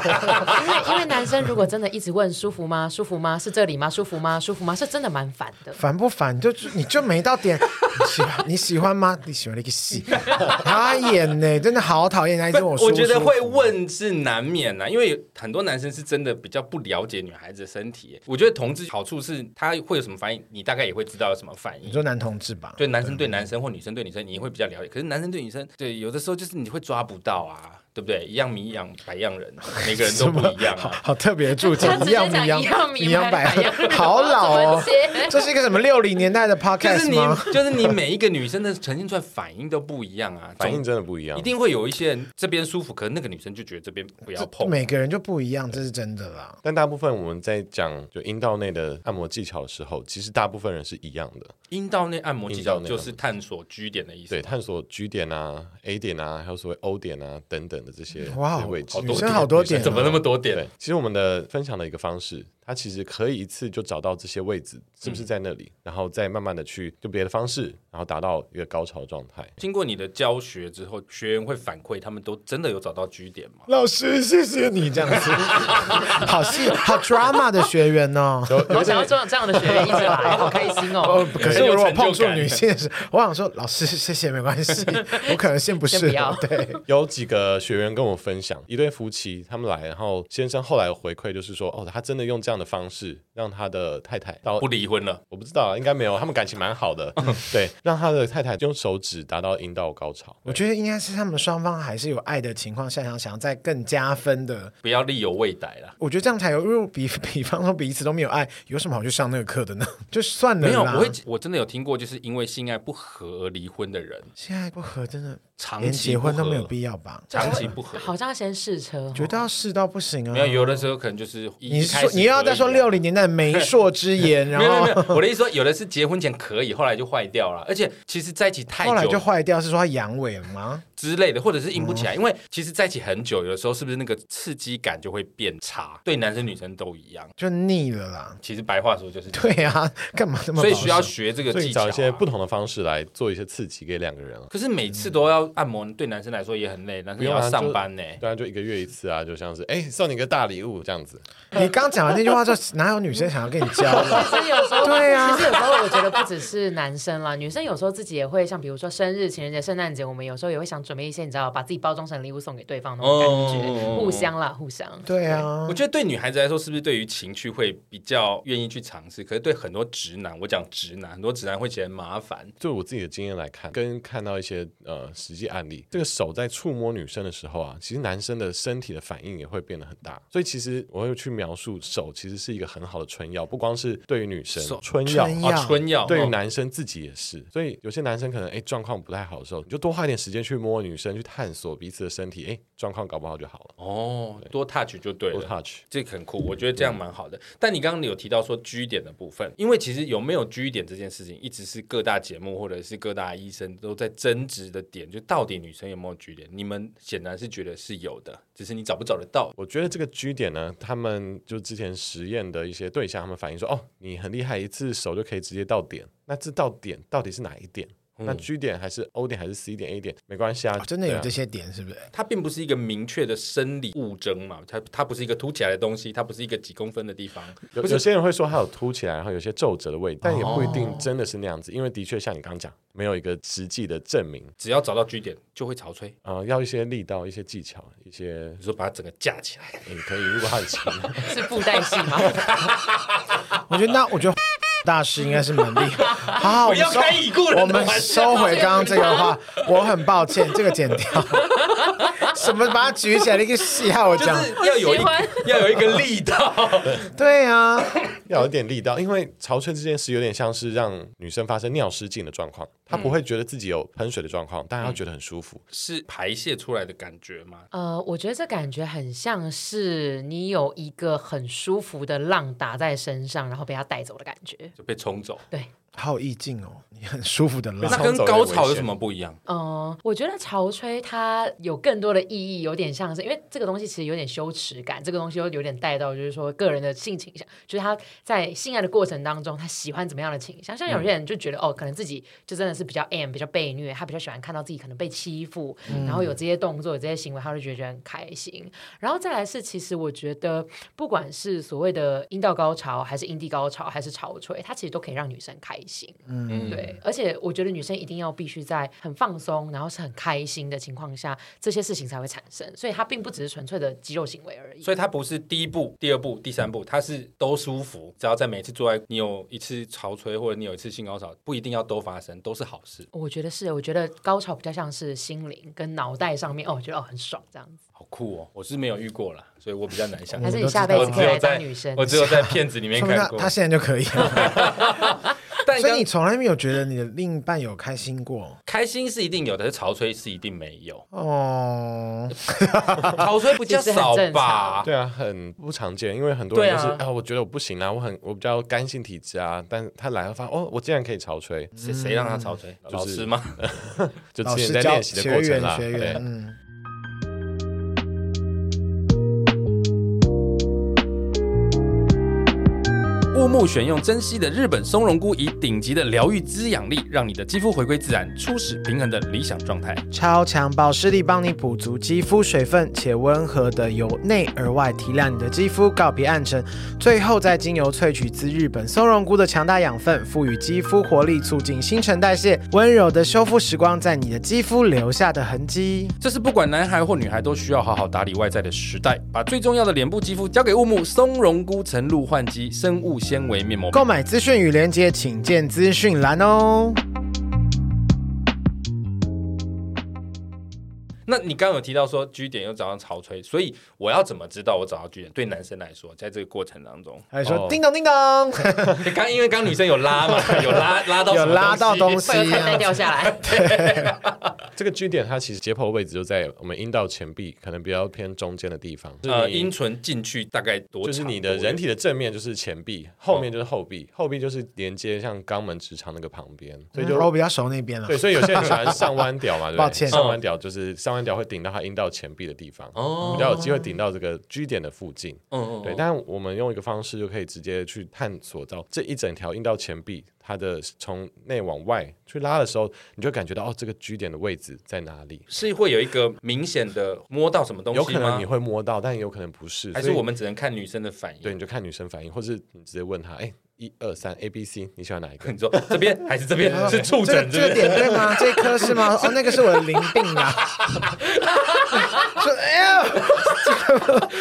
[LAUGHS] 因为男生如果真的一直问舒服吗？舒服吗？是这里吗？舒服吗？舒服吗？是真的蛮烦的。烦不烦？就你就没到点，你喜欢你喜欢吗？你喜欢那个戏？他演呢，真的好讨厌。他一直我说，我觉得会问是难免呐，因为很多男生是真的比较不了解女孩子的身体。我觉得同志好处是他会有什么反应，你大概也会知道有什么反应。你说男同志吧？对，男生对男生或女生对女生，你会比较了解。可是男生对女生，对有的时候就是你会抓不到啊。对不对？一样米养百样人，[LAUGHS] 每个人都不一样啊。好，[LAUGHS] 好特别的注解，一样米养米养百样，好老哦。这是一个什么六零年代的 podcast 吗？就是你，就是你每一个女生的呈现出来反应都不一样啊，[LAUGHS] 反应真的不一样。一定会有一些人这边舒服，可能那个女生就觉得这边不要碰。每个人就不一样，这是真的啦。但大部分我们在讲就阴道内的按摩技巧的时候，其实大部分人是一样的。阴道内按摩技巧就是探索 G 点的意思。对，探索 G 点啊、A 点啊，还有所谓 O 点啊等等。这些哇，位置女生好多点，怎么那么多点？其实我们的分享的一个方式。他其实可以一次就找到这些位置是不是在那里，嗯、然后再慢慢的去用别的方式，然后达到一个高潮状态。经过你的教学之后，学员会反馈，他们都真的有找到据点吗？老师，谢谢你这样子，[LAUGHS] 好戏好 drama 的学员哦。我想要这样这样的学员一直来，好开心哦。可是如果碰触女性时，我想说，老师谢谢没关系，[LAUGHS] 我可能先不是。对，有几个学员跟我分享，一对夫妻他们来，然后先生后来回馈就是说，哦，他真的用这样的方式让他的太太到不离婚了，我不知道，应该没有，他们感情蛮好的。[LAUGHS] 对，让他的太太用手指达到阴道高潮。我觉得应该是他们双方还是有爱的情况下，想想要再更加分的，不要力有未逮了。我觉得这样才有，因为比比 [LAUGHS] 方说彼此都没有爱，有什么好去上那个课的呢？[LAUGHS] 就算了。没有，我会，我真的有听过，就是因为性爱不合而离婚的人。性爱不合真的。连结婚都没有必要吧？[LAUGHS] 长期不合，好像要先试车，觉得要试到不行啊。没有，有的时候可能就是你说你要再说六零年代媒妁之言，[LAUGHS] 然后没有没有，我的意思说有的是结婚前可以，后来就坏掉了，而且其实在一起太久，后来就坏掉，是说他阳痿了吗？之类的，或者是硬不起来，因为其实在一起很久，有的时候是不是那个刺激感就会变差？对男生女生都一样，就腻了啦。其实白话说就是对啊，干嘛这么？所以需要学这个技巧，找一些不同的方式来做一些刺激给两个人。可是每次都要按摩，对男生。来说也很累，但是要上班呢。对啊，就一个月一次啊，就像是哎，送你个大礼物这样子。[LAUGHS] 你刚讲完那句话，就哪有女生想要跟你交？[LAUGHS] 其实有时候，对啊，其实有时候我觉得不只是男生啦，女生有时候自己也会像比如说生日、情人节、圣诞节，我们有时候也会想准备一些，你知道，把自己包装成礼物送给对方那种感觉，互相啦，互相。对啊，我觉得对女孩子来说，是不是对于情趣会比较愿意去尝试？可是对很多直男，我讲直男，很多直男会觉得麻烦。就我自己的经验来看，跟看到一些呃实际案例，这个手在触摸女生的时候啊，其实男生的身体的反应也会变得很大。所以其实我会去描述手其实是一个很好的春药，不光是对于女生，春药啊，春药对于男生自己也是。所以有些男生可能哎状况不太好的时候，你就多花一点时间去摸女生，去探索彼此的身体，哎状况搞不好就好了。哦，多 touch 就对了，多 touch 这个很酷，我觉得这样蛮好的。但你刚刚有提到说 G 点的部分，因为其实有没有 G 点这件事情，一直是各大节目或者是各大医生都在争执的点，就到底女生有没有 G 点？你们显然是觉得是有的，只是你找不找得到。我觉得这个 G 点呢，他们就之前实验的一些对象，他们反映说，哦，你很厉害，一次手就可以直接到点。那这到点到底是哪一点？那 G 点还是 O 点还是 C 点 A 点没关系啊，真的有这些点是不是？它并不是一个明确的生理物征嘛，它它不是一个凸起来的东西，它不是一个几公分的地方。有有些人会说它有凸起来，然后有些皱褶的位置，但也不一定真的是那样子，因为的确像你刚刚讲，没有一个实际的证明。只要找到 G 点就会潮吹啊，要一些力道、一些技巧、一些，你说把它整个架起来，你可以。如果它很轻，[LAUGHS] 是布袋戏吗？我觉得那我觉得。大师应该是蛮厉害，[LAUGHS] 好好，我们收，我们收回刚刚这个话，我很抱歉，这个剪掉。[LAUGHS] 什么把它举起来的一个戏号？我讲要有一要有一个力道。[LAUGHS] 对啊，要有一点力道，因为潮吹这件事有点像是让女生发生尿失禁的状况，她不会觉得自己有喷水的状况，但她觉得很舒服，是排泄出来的感觉吗？呃，我觉得这感觉很像是你有一个很舒服的浪打在身上，然后被它带走的感觉，就被冲走。对。好有意境哦，你很舒服的浪。那跟高潮有什么不一样？嗯，我觉得潮吹它有更多的意义，有点像是因为这个东西其实有点羞耻感，这个东西又有点带到就是说个人的性倾向，就是他在性爱的过程当中，他喜欢怎么样的倾向？像有些人就觉得、嗯、哦，可能自己就真的是比较 M，比较被虐，他比较喜欢看到自己可能被欺负，嗯、然后有这些动作、有这些行为，他就觉得很开心。然后再来是，其实我觉得不管是所谓的阴道高潮，还是阴蒂高潮，还是潮吹，它其实都可以让女生开心。嗯。对，而且我觉得女生一定要必须在很放松，然后是很开心的情况下，这些事情才会产生。所以它并不只是纯粹的肌肉行为而已。所以它不是第一步、第二步、第三步，它是都舒服。只要在每次做爱，你有一次潮吹或者你有一次性高潮，不一定要都发生，都是好事。我觉得是，我觉得高潮比较像是心灵跟脑袋上面哦，我觉得哦很爽这样子。好酷哦！我是没有遇过啦，所以我比较难想。还是你下辈子可以来当女生？我只有在片子里面看过。他现在就可以 [LAUGHS] 了。所以你从来没有觉得你的另一半有开心过？开心是一定有的，是潮吹是一定没有哦。潮吹不较少吧？对啊，很不常见，因为很多人都是啊，我觉得我不行啊，我很我比较干性体质啊，但他来了发现哦，我竟然可以潮吹，谁谁让他潮吹？老师吗？[LAUGHS] 就之前在练习的过程啦，对。乌木选用珍稀的日本松茸菇，以顶级的疗愈滋养力，让你的肌肤回归自然、初始平衡的理想状态。超强保湿力，帮你补足肌肤水分，且温和的由内而外提亮你的肌肤，告别暗沉。最后再精油萃取自日本松茸菇的强大养分，赋予肌肤活力，促进新陈代谢，温柔的修复时光在你的肌肤留下的痕迹。这是不管男孩或女孩都需要好好打理外在的时代，把最重要的脸部肌肤交给雾木松茸菇晨露焕肌生物纤维面膜，购买资讯与链接请见资讯栏哦。那你刚刚有提到说 G 点又找到潮吹，所以我要怎么知道我找到 G 点？对男生来说，在这个过程当中，还说叮咚叮咚，[LAUGHS] 刚因为刚女生有拉嘛，[LAUGHS] 有拉拉到有拉到东西，会再掉下来。[LAUGHS] 对，这个 G 点它其实解剖位置就在我们阴道前壁，可能比较偏中间的地方。呃，阴唇进去大概多长？就是你的人体的正面就是前壁，后面就是后壁，后壁就是连接像肛门直肠那个旁边，所以就我比较熟那边了。对，所以有些人喜欢上弯屌嘛，对不对？抱歉，上弯屌就是上。弯角会顶到它阴道前壁的地方，哦，比较有机会顶到这个 G 点的附近，嗯，对。但我们用一个方式就可以直接去探索到这一整条阴道前壁，它的从内往外去拉的时候，你就感觉到哦，这个 G 点的位置在哪里？是会有一个明显的摸到什么东西吗？有可能你会摸到，但有可能不是，还是我们只能看女生的反应？对，你就看女生反应，或是你直接问她，哎。一二三，A B C，你喜欢哪一个？[LAUGHS] 你说这边 [LAUGHS] 还是这边？是触诊这个点对吗？这一颗是吗？[LAUGHS] 哦，那个是我的淋病啊。说哎呀，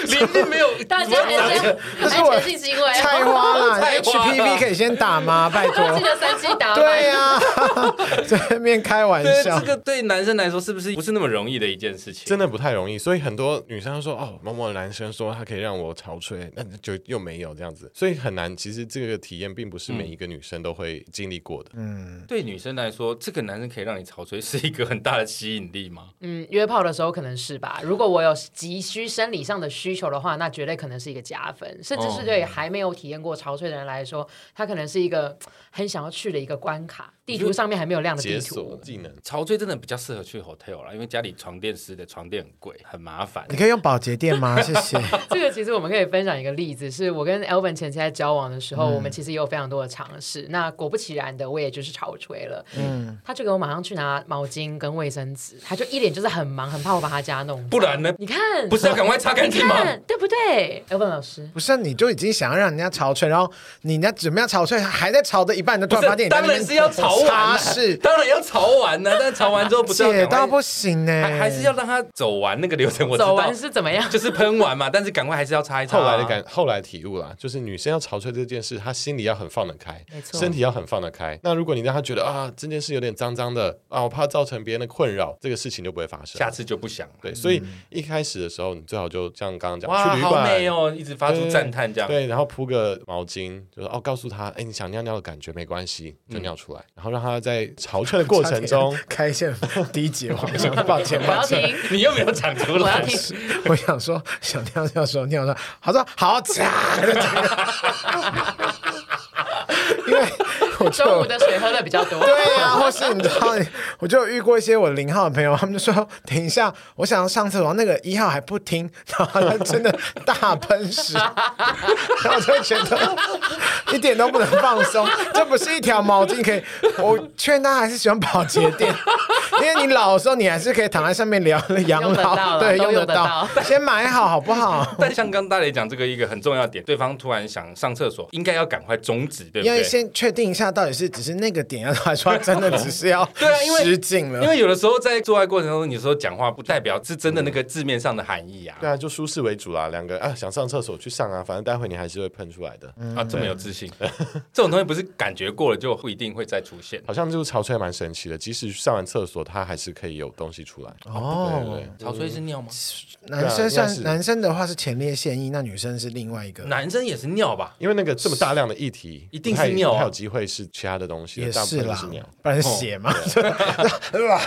淋病没有，大家还是还是我性行为。菜花啦，HPV [LAUGHS] 可以先打吗？[LAUGHS] 拜托，记得三七打。对呀，[LAUGHS] 在面开玩笑。这个对男生来说是不是不是那么容易的一件事情？真的不太容易，所以很多女生说哦，某某男生说他可以让我潮吹，那就又没有这样子，所以很难。其实这个。体验并不是每一个女生都会经历过的。嗯，对女生来说，这个男生可以让你潮吹，是一个很大的吸引力吗？嗯，约炮的时候可能是吧。如果我有急需生理上的需求的话，那绝对可能是一个加分。甚至是对还没有体验过潮吹的人来说，他可能是一个 [TSK] 很想要去的一个关卡。地图上面还没有亮的地图。技能潮吹真的比较适合去 hotel 啦，因为家里床垫湿的床垫很贵，很麻烦。你可以用保洁垫吗？[LAUGHS] 谢谢。这个其实我们可以分享一个例子，是我跟 Elvin 前期在交往的时候，嗯、我们其实也有非常多的尝试。那果不其然的，我也就是潮吹了。嗯，他就给我马上去拿毛巾跟卫生纸，他就一脸就是很忙，很怕我把他家弄。不然呢？你看，不是要赶快擦干净吗？对不对？Elvin 老师，不是，你就已经想要让人家潮吹，然后你人家准备要潮吹，还在潮的一半，你就突然发现，当然是要潮完，是当然要潮完呢。但潮完之后不是要解到不行呢，还是要让他走完那个流程。我走完是怎么样？[LAUGHS] 就是喷完嘛，但是赶快还是要擦一擦。后来的感，后来体悟啦，就是女生要潮吹这件事，她心里要很放得开，没错，身体要很放得开。那如果你让她觉得啊，这件事有点脏脏的啊，我怕造成别人的困扰，这个事情就不会发生，下次就不想。对，所以一开始的时候，你最好就像刚刚讲，哇，好美哦，一直发出赞叹这样。对，然后铺个毛巾，就是哦，告诉他，哎，你想尿尿的感觉没关系，就尿出来。然后让他在潮吹的过程中开线第一节，[LAUGHS] 我想抱歉抱歉，你又没有讲出来。我想说想尿尿的时候尿尿，他说好假，[LAUGHS] [LAUGHS] 因为。[LAUGHS] 中午的水喝的比较多，对呀、啊，或是你知道，我就遇过一些我零号的朋友，他们就说等一下，我想要上厕所，那个一号还不听，然后他真的大喷屎，[LAUGHS] 然后我就觉得一点都不能放松，这不是一条毛巾可以，我劝他还是喜欢保洁垫，[LAUGHS] 因为你老的时候你还是可以躺在上面聊养老，对，用得到，先买好好不好？但像刚大雷讲这个一个很重要点，对方突然想上厕所，应该要赶快终止，对不对？因为先确定一下。到底是只是那个点，还是说真的只是要对啊？因为失敬了，因为有的时候在做爱过程中，你说讲话不代表是真的那个字面上的含义啊。对啊，就舒适为主啦。两个啊，想上厕所去上啊，反正待会你还是会喷出来的。啊，这么有自信，这种东西不是感觉过了就不一定会再出现。好像就是潮吹蛮神奇的，即使上完厕所，它还是可以有东西出来。哦，对对，潮吹是尿吗？男生算男生的话是前列腺液，那女生是另外一个。男生也是尿吧？因为那个这么大量的液体，一定是尿，还有机会是其他的东西。也是啦，不然血嘛，[LAUGHS] 对吧？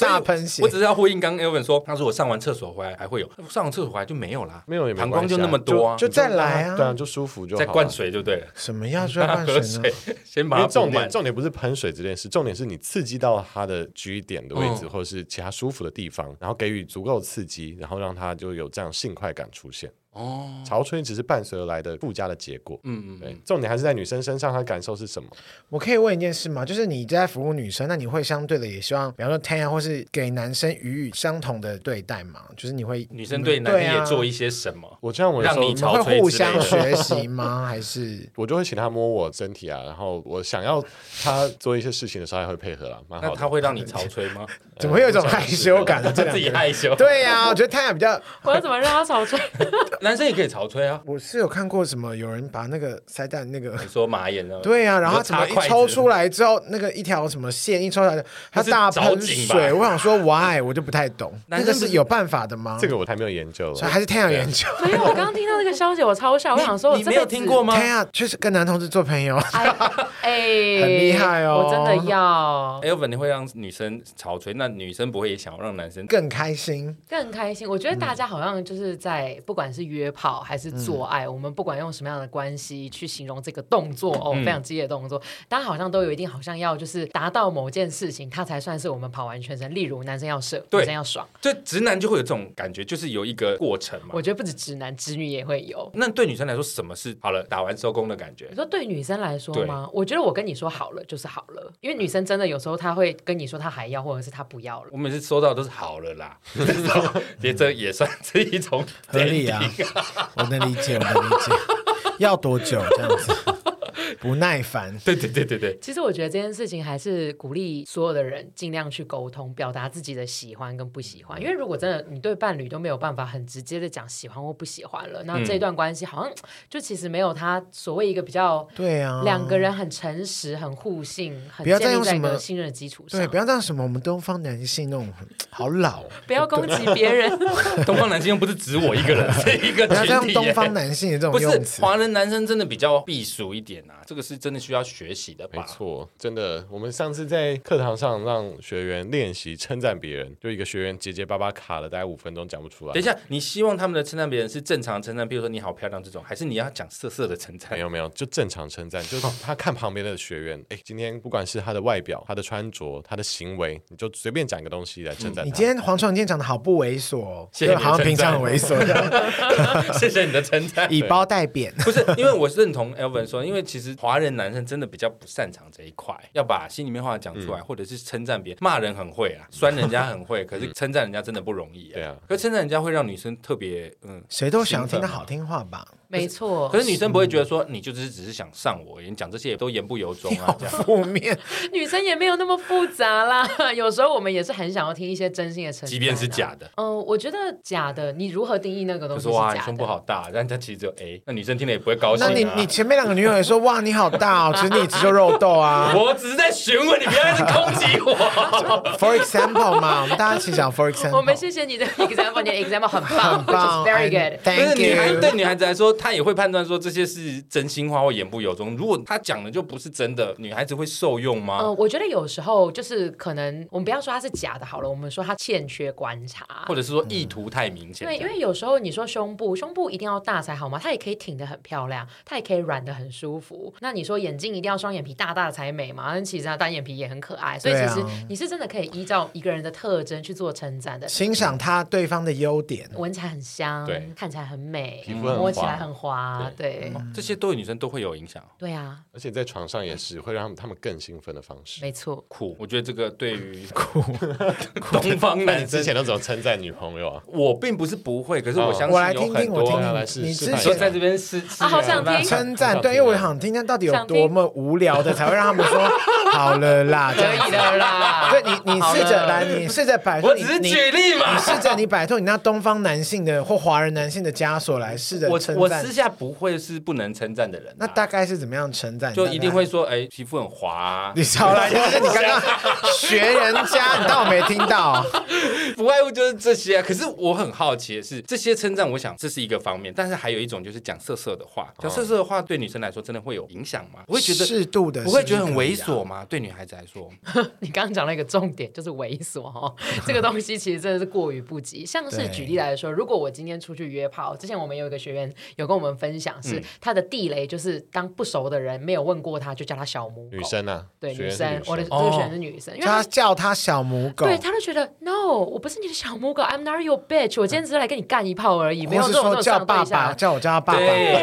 大喷血。我只是要呼应刚刚 Elvin 说，他说我上完厕所回来还会有，上完厕所回来就没有啦，没有也没关系，膀胱就那么多，就再来啊，对啊，就舒服就好。再灌水就对了。什么样？要灌水呢？[LAUGHS] 先把重点重点不是喷水这件事，重点是你刺激到它的居点的位置，或者是其他舒服的地方，然后给予足够刺激，然后让它就有这样性快感出现。哦，潮吹只是伴随而来的附加的结果。嗯嗯，对，重点还是在女生身上，她感受是什么？我可以问一件事吗？就是你在服务女生，那你会相对的也希望，比方说 Tanya 或是给男生予以相同的对待吗？就是你会女生对男生也做一些什么？我这样我让你潮吹会互相学习吗？[LAUGHS] 还是我就会请他摸我身体啊，然后我想要他做一些事情的时候，他会配合啊。那他会让你潮吹吗？[LAUGHS] [LAUGHS] 怎么会有一种害羞感呢？自己害羞？对呀，我觉得 Tanya 比较。我要怎么让他潮吹？男生也可以潮吹啊。我是有看过什么有人把那个塞蛋那个你说马眼的对啊，然后怎么一抽出来之后，那个一条什么线一抽出来，他大喷水。我想说 why，我就不太懂，[LAUGHS] 那个是有办法的吗？这个我还没有研究，所以还是太阳研究。没有我刚刚听到这个消息，我超笑，我想说你没有听过吗？太阳确实跟男同志做朋友，哎，[LAUGHS] 很厉害哦，我真的要。Elvin，你会让女生潮吹，那女生不会也想要让男生更开心？更开心。我觉得大家好像就是在不管是约炮还是做爱，我们。不管用什么样的关系去形容这个动作哦，非常激烈的动作，大家好像都有一定好像要就是达到某件事情，它才算是我们跑完全程。例如男生要射，女生要爽，就直男就会有这种感觉，就是有一个过程嘛。我觉得不止直男，直女也会有。那对女生来说，什么是好了打完收工的感觉？你说对女生来说吗？我觉得我跟你说好了就是好了，因为女生真的有时候她会跟你说她还要，或者是她不要了。我每次收到都是好了啦，[LAUGHS] [LAUGHS] 别这也算是一种合理啊，我能理解，我能理解。要多久这样子？不耐烦，对对对对对。其实我觉得这件事情还是鼓励所有的人尽量去沟通，表达自己的喜欢跟不喜欢。因为如果真的你对伴侣都没有办法很直接的讲喜欢或不喜欢了，那这段关系好像就其实没有他所谓一个比较对啊，两个人很诚实、很互信、很建立在一个信任的基础上。对，不要这样什么我们东方男性那种好老，不要攻击别人。[LAUGHS] 东方男性又不是指我一个人，[LAUGHS] 是一个群体。不要这样东方男性的这种用词，不是华人男生真的比较避俗一点啊。这个是真的需要学习的吧？没错，真的。我们上次在课堂上让学员练习称赞别人，就一个学员结结巴巴卡了大概五分钟讲不出来。等一下，你希望他们的称赞别人是正常称赞，比如说你好漂亮这种，还是你要讲色色的称赞？没有没有，就正常称赞，就是 [LAUGHS] 他看旁边的学员，哎，今天不管是他的外表、他的穿着、他的行为，你就随便讲一个东西来称赞他。你今天黄创，你今天讲的好不猥琐，谢谢，好像平常很猥琐。[LAUGHS] 谢谢你的称赞，以褒代贬。不是，因为我认同 Elvin 说，因为其实。实华人男生真的比较不擅长这一块，要把心里面话讲出来，或者是称赞别人，骂人很会啊，酸人家很会，可是称赞人家真的不容易。对啊，可是称赞人家会让女生特别嗯，谁都想听的好听话吧。没错，可是女生不会觉得说你就只是只是想上我，你讲这些也都言不由衷啊，这样负面。[LAUGHS] 女生也没有那么复杂啦，[LAUGHS] 有时候我们也是很想要听一些真心的称赞，即便是假的。嗯，我觉得假的，你如何定义那个东西？说哇，你胸部好大，但它其实只有 A，那女生听了也不会高兴。那你你前面两个女友也说哇你好大哦，[LAUGHS] 其实你只有肉豆啊。我只是在询问你，不要一直攻击我。For example 嘛，我们大家一起讲 For example。我们谢谢你的 example，你的 example 很棒，很棒，very good。Thank you。女孩对女孩子来说，她也会判断说。这些是真心话或言不由衷。如果他讲的就不是真的，女孩子会受用吗？嗯、呃，我觉得有时候就是可能，我们不要说他是假的好了，我们说他欠缺观察，或者是说意图太明显。对，因为有时候你说胸部，胸部一定要大才好吗？它也可以挺得很漂亮，它也可以软得很舒服。那你说眼睛一定要双眼皮大大才美吗？那其实他单眼皮也很可爱。所以其实你是真的可以依照一个人的特征去做称赞的，欣赏他对方的优点，闻起来很香，对，看起来很美，皮肤很滑，摸起来很滑，对，这些都。女生都会有影响，对啊，而且在床上也是会让他们更兴奋的方式。没错，酷，我觉得这个对于 [LAUGHS] 酷东方男 [LAUGHS] 之前都怎么称赞女朋友啊？我并不是不会，可是我相信有很多。你之前在这边是啊，好想听。称赞，对，因为我想听听到底有多么无聊的才会让他们说好了啦，[LAUGHS] 可以的啦。对，你你试着来，你试着摆脱，我只是举例嘛，你试着你摆脱你那东方男性的或华人男性的枷锁来试着称赞。我私下不会是不能称赞的人，那大概。是怎么样称赞？就一定会说，哎，皮肤很滑啊。你少来，[LAUGHS] 就是你刚刚学人家，你当我没听到。[LAUGHS] 不外乎就是这些啊。可是我很好奇的是，这些称赞，我想这是一个方面，但是还有一种就是讲色色的话。讲色色的话对女生来说真的会有影响吗？不会觉得适度的，不会觉得很猥琐吗？对女孩子来说，[LAUGHS] 你刚刚讲了一个重点，就是猥琐哈。这个东西其实真的是过于不及。像是举例来说，如果我今天出去约炮，之前我们有一个学员有跟我们分享，是他的地雷就是当。不熟的人没有问过他，就叫他小母狗。女生啊，对，女生，我的这个选的是女生，因为他叫他小母狗，对，他就觉得 No，我不是你的小母狗，I'm not your bitch，我今天只是来跟你干一炮而已，没有这种叫爸爸，叫我叫他爸爸，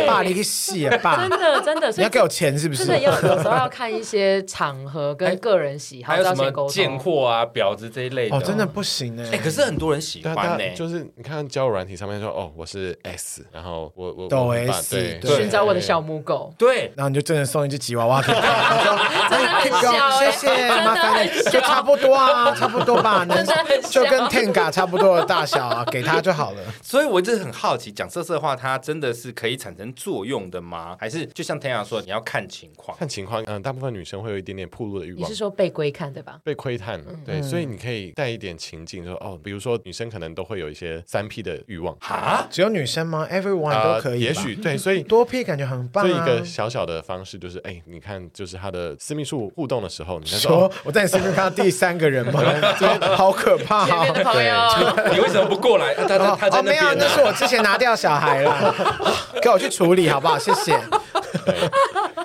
爸你个戏啊爸，真的真的，你要给我钱是不是？真的要有时候要看一些场合跟个人喜好，还有什么贱货啊、婊子这一类的，哦，真的不行哎，哎，可是很多人喜欢呢，就是你看交友软体上面说哦，我是 S，然后我我抖 S，寻找我的小母狗，对，然后你就真的送。一只吉娃娃给他 [LAUGHS] [LAUGHS] 真的很小，谢谢，麻烦你，就差不多啊，差不多吧，[LAUGHS] 能就跟 Tenga 差不多的大小啊，给他就好了。所以我一直很好奇，讲色色话，它真的是可以产生作用的吗？还是就像 Tenga 说，你要看情况？看情况，嗯，大部分女生会有一点点暴露的欲望。你是说被窥看对吧？被窥探，对，所以你可以带一点情境，说哦，比如说女生可能都会有一些三 P 的欲望哈，只有女生吗？Everyone 都可以，也许对，所以多 P 感觉很棒。所以一个小小的方式就是，哎，你看。就是他的私密处互动的时候，你说，说我在你身边看到第三个人吗？[LAUGHS] 好可怕！前面的朋友，你为什么不过来？他他他在那边。哦，没有，那是我之前拿掉小孩了，[LAUGHS] 给我去处理好不好？谢谢。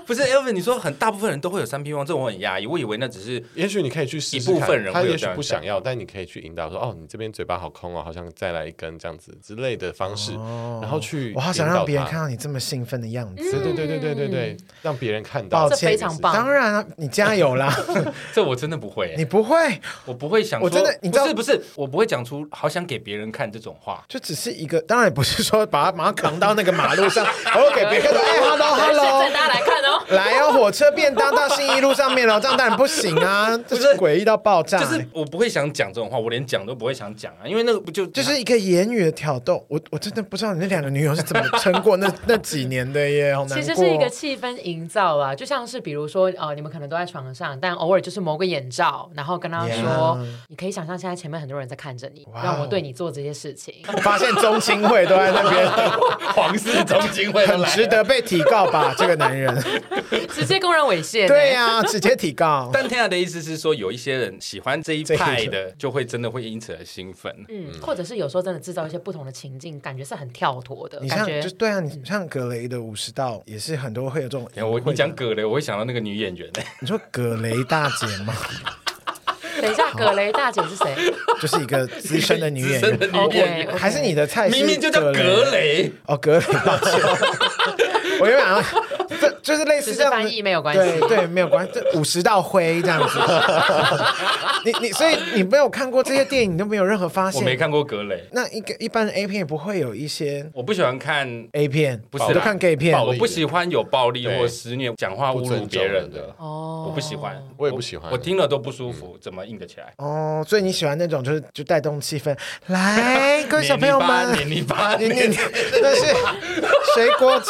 不是 Elvin，你说很大部分人都会有三 P 欲望，这我很压抑。我以为那只是，也许你可以去试。一部分人他也许不想要，但你可以去引导说，哦，你这边嘴巴好空哦，好像再来一根这样子之类的方式，然后去。我好想让别人看到你这么兴奋的样子。对对对对对对对，让别人看到。抱歉，非常棒。当然啊，你加油啦。[LAUGHS] 这我真的不会，你不会，我不会想。我真的，你知道不是不是，我不会讲出好想给别人看这种话。就只是一个，当然也不是说把他马上扛到那个马路上，[LAUGHS] 然后给别人看。哎，hello hello，大家来看哦，来哦，火。车便当到信义路上面了，这样当然不行啊！这是诡异到爆炸。就是我不会想讲这种话，我连讲都不会想讲啊，因为那个不就就是一个言语的挑逗。我我真的不知道你那两个女友是怎么撑过那 [LAUGHS] 那几年的耶，好难过。其实是一个气氛营造啊，就像是比如说呃，你们可能都在床上，但偶尔就是某个眼罩，然后跟他说，Yeah. 你可以想象现在前面很多人在看着你，Wow. 让我对你做这些事情。我发现中青会都在那边，[LAUGHS] 皇室中青会很值得被提告吧？这个男人 [LAUGHS] [LAUGHS] 直接公然猥亵。对呀、啊，直接提告。[LAUGHS] 但天雅的意思是说，有一些人喜欢这一派的，就会真的会因此而兴奋。嗯，或者是有时候真的制造一些不同的情境，感觉是很跳脱的。你像感觉就对啊，你像葛雷的五十道也是很多会有这种。我你讲葛雷，我会想到那个女演员。[LAUGHS] 你说葛雷大姐吗？等一下，葛雷大姐是谁？就是一个资深的女演员。Okay, okay. 还是你的菜？明明就叫葛雷。哦，葛雷大姐。我原本。就是类似这样翻译没有关系，对对，没有关系，这五十道灰这样子。[LAUGHS] 你你所以你没有看过这些电影，你都没有任何发现。我没看过格雷。那一个一般的 A 片也不会有一些，我不喜欢看 A 片，不是都看 gay 片。我不喜欢有暴力或施虐、讲话侮辱别人的。哦，我不喜欢，我也不喜欢，我听了都不舒服，怎么硬得起来？哦，所以你喜欢那种就是就带动气氛，来，各位小朋友们，黏你爸，黏黏，[LAUGHS] 那是水果。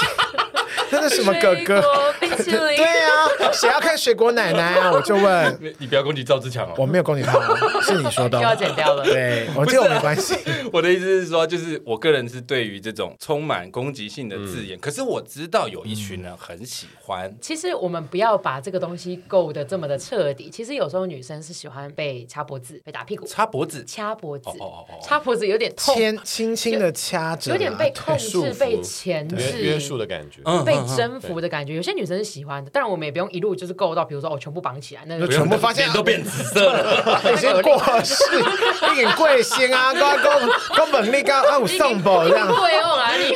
那是什么哥哥？对啊，谁要看水果奶奶啊？我就问你，你不要攻击赵志强哦。我没有攻击他，是你说的。[LAUGHS] 要剪掉了。对，我这个没关系。我的意思是说，就是我个人是对于这种充满攻击性的字眼，可是我知道有一群人很喜欢。其实我们不要把这个东西构得这么的彻底。其实有时候女生是喜欢被掐脖子、被打屁股、掐脖子、掐脖子、掐脖子有点痛，轻轻轻的掐着，有点被控制、被钳制、约束的感觉，被。征服的感觉，有些女生是喜欢的，当然我们也不用一路就是够到，比如说哦，全部绑起来，那就全部发现都变紫色了，[LAUGHS] 已经过世，一点贵姓啊，高高高本利高啊，我送宝这样，贵哦哪里？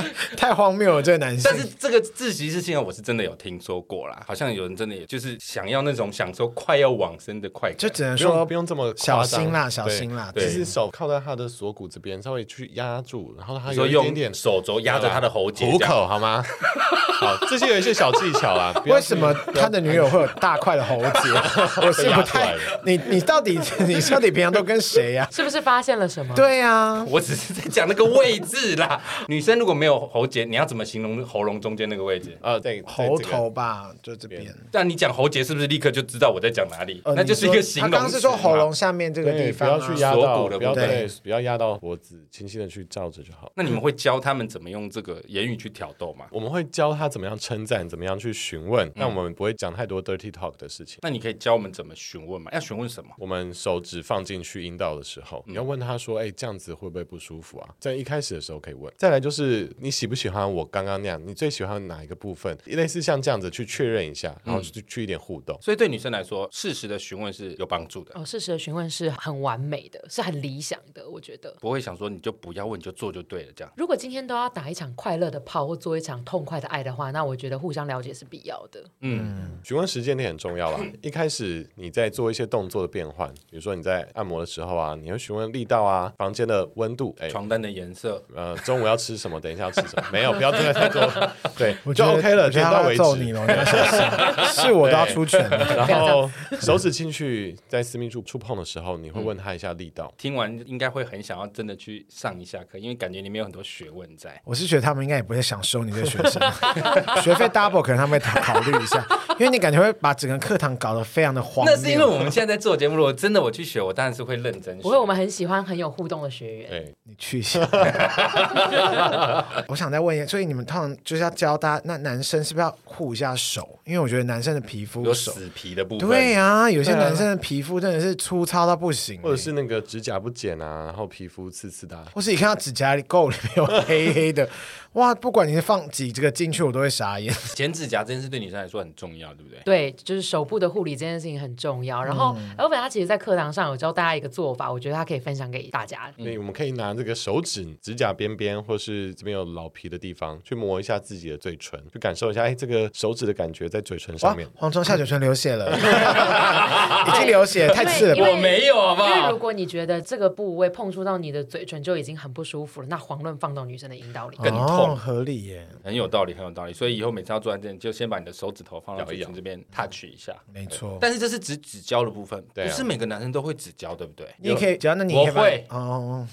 太 [LAUGHS] 太荒谬了，这个男生。但是这个自习室现在我是真的有听说过啦，好像有人真的也就是想要那种享受快要往生的快感，就只能说不用这么小心啦，小心啦。就是手靠在他的锁骨这边，稍微去压住，然后他有一点点手肘压着他的喉结、虎口，好吗？好，这些有一些小技巧啦。为什么他的女友会有大块的喉结？我是不太，你你到底你到底平常都跟谁呀？是不是发现了什么？对呀，我只是在讲那个位置啦。女生如果没有喉结，你要怎么形容喉咙中间那个位置？啊，对，喉头吧，就这边。但你讲喉结是不是立刻就知道我在讲哪里？那就是一个形容。他刚刚是说喉咙下面这个地方，不要去压到，不要对，不要压到脖子，轻轻的去照着就好。那你们会教他们怎么用这个言语去挑逗吗？我们会教他怎么样称赞，怎么样去询问。那我们不会讲太多 dirty talk 的事情。那你可以教我们怎么询问吗？要询问什么？我们手指放进去阴道的时候，你要问他说：“哎，这样子会不会不舒服啊？”在一开始的时候可以问。再来就是你喜不喜欢我刚刚那样？你最喜欢哪一个部分？类似像这样子去确认一下，然后去去一点互动。所以对女生来说，适时的询问是有帮助的。哦，适时的询问是很完美的，是很理想的。我觉得不会想说你就不要问，你就做就对了。这样，如果今天都要打一场快乐的炮，或做一场痛快的爱的话，那我觉得互相了解是必要的。嗯，询问时间点很重要啦。[CLEARS THROAT] 一开始你在做一些动作的变换，比如说你在按摩的时候啊，你会询问力道啊，房间的温度，哎，床单的颜色，呃，中午要吃什么？等一下要吃什么？没有，不要真的太多。[LAUGHS] 对，我就 OK 了，点到为止。揍你了，[LAUGHS] 是我都要出拳。然后手指进去在私密处触碰的时候，你会问他一下力道。听完应该会很想要真的去上一下课，因为感觉里面有很多学问在。我是觉得他们应该也不会想收你这个学生，[LAUGHS] 学费 double 可能他们会考虑一下，因为你感觉会把整个课堂搞得非常的荒。那是因为我们现在在做节目，如果真的我去学，我当然是会认真学。不会，我们很喜欢很有互动的学员。对，你去一下。我想再问一下，所以你们通常就是要教大家，那男生是不是要护一下手？因为我觉得男生的皮肤有死皮的部分。对啊，有些男生的皮肤真的是粗糙到不行，或者是那个指甲不剪啊，然后皮肤刺刺的，或是你看到指甲里垢里面有黑黑的。哇，不管你是放几这个进去，我都会傻眼。[LAUGHS] 剪指甲这件事对女生来说很重要，对不对？对，就是手部的护理这件事情很重要。然后，Elvin 他其实，在课堂上有教大家一个做法，我觉得他可以分享给大家。对，我们可以拿这个手指指甲边边，或是这边有老皮的地方，去磨一下自己的嘴唇，去感受一下，哎，这个手指的感觉在嘴唇上面。黄忠下嘴唇流血了，[LAUGHS] 已经流血，太刺了。我没有，好不好？因为如果你觉得这个部位碰触到你的嘴唇就已经很不舒服了，那遑论放到女生的阴道里更痛，合理耶。很有道理，很有道理。所以以后每次要做完这，就先把你的手指头放到嘴唇这边 touch 一下。没错。但是这是指指交的部分，不是每个男生都会指交，对不对？你可以，只要那你我会哦，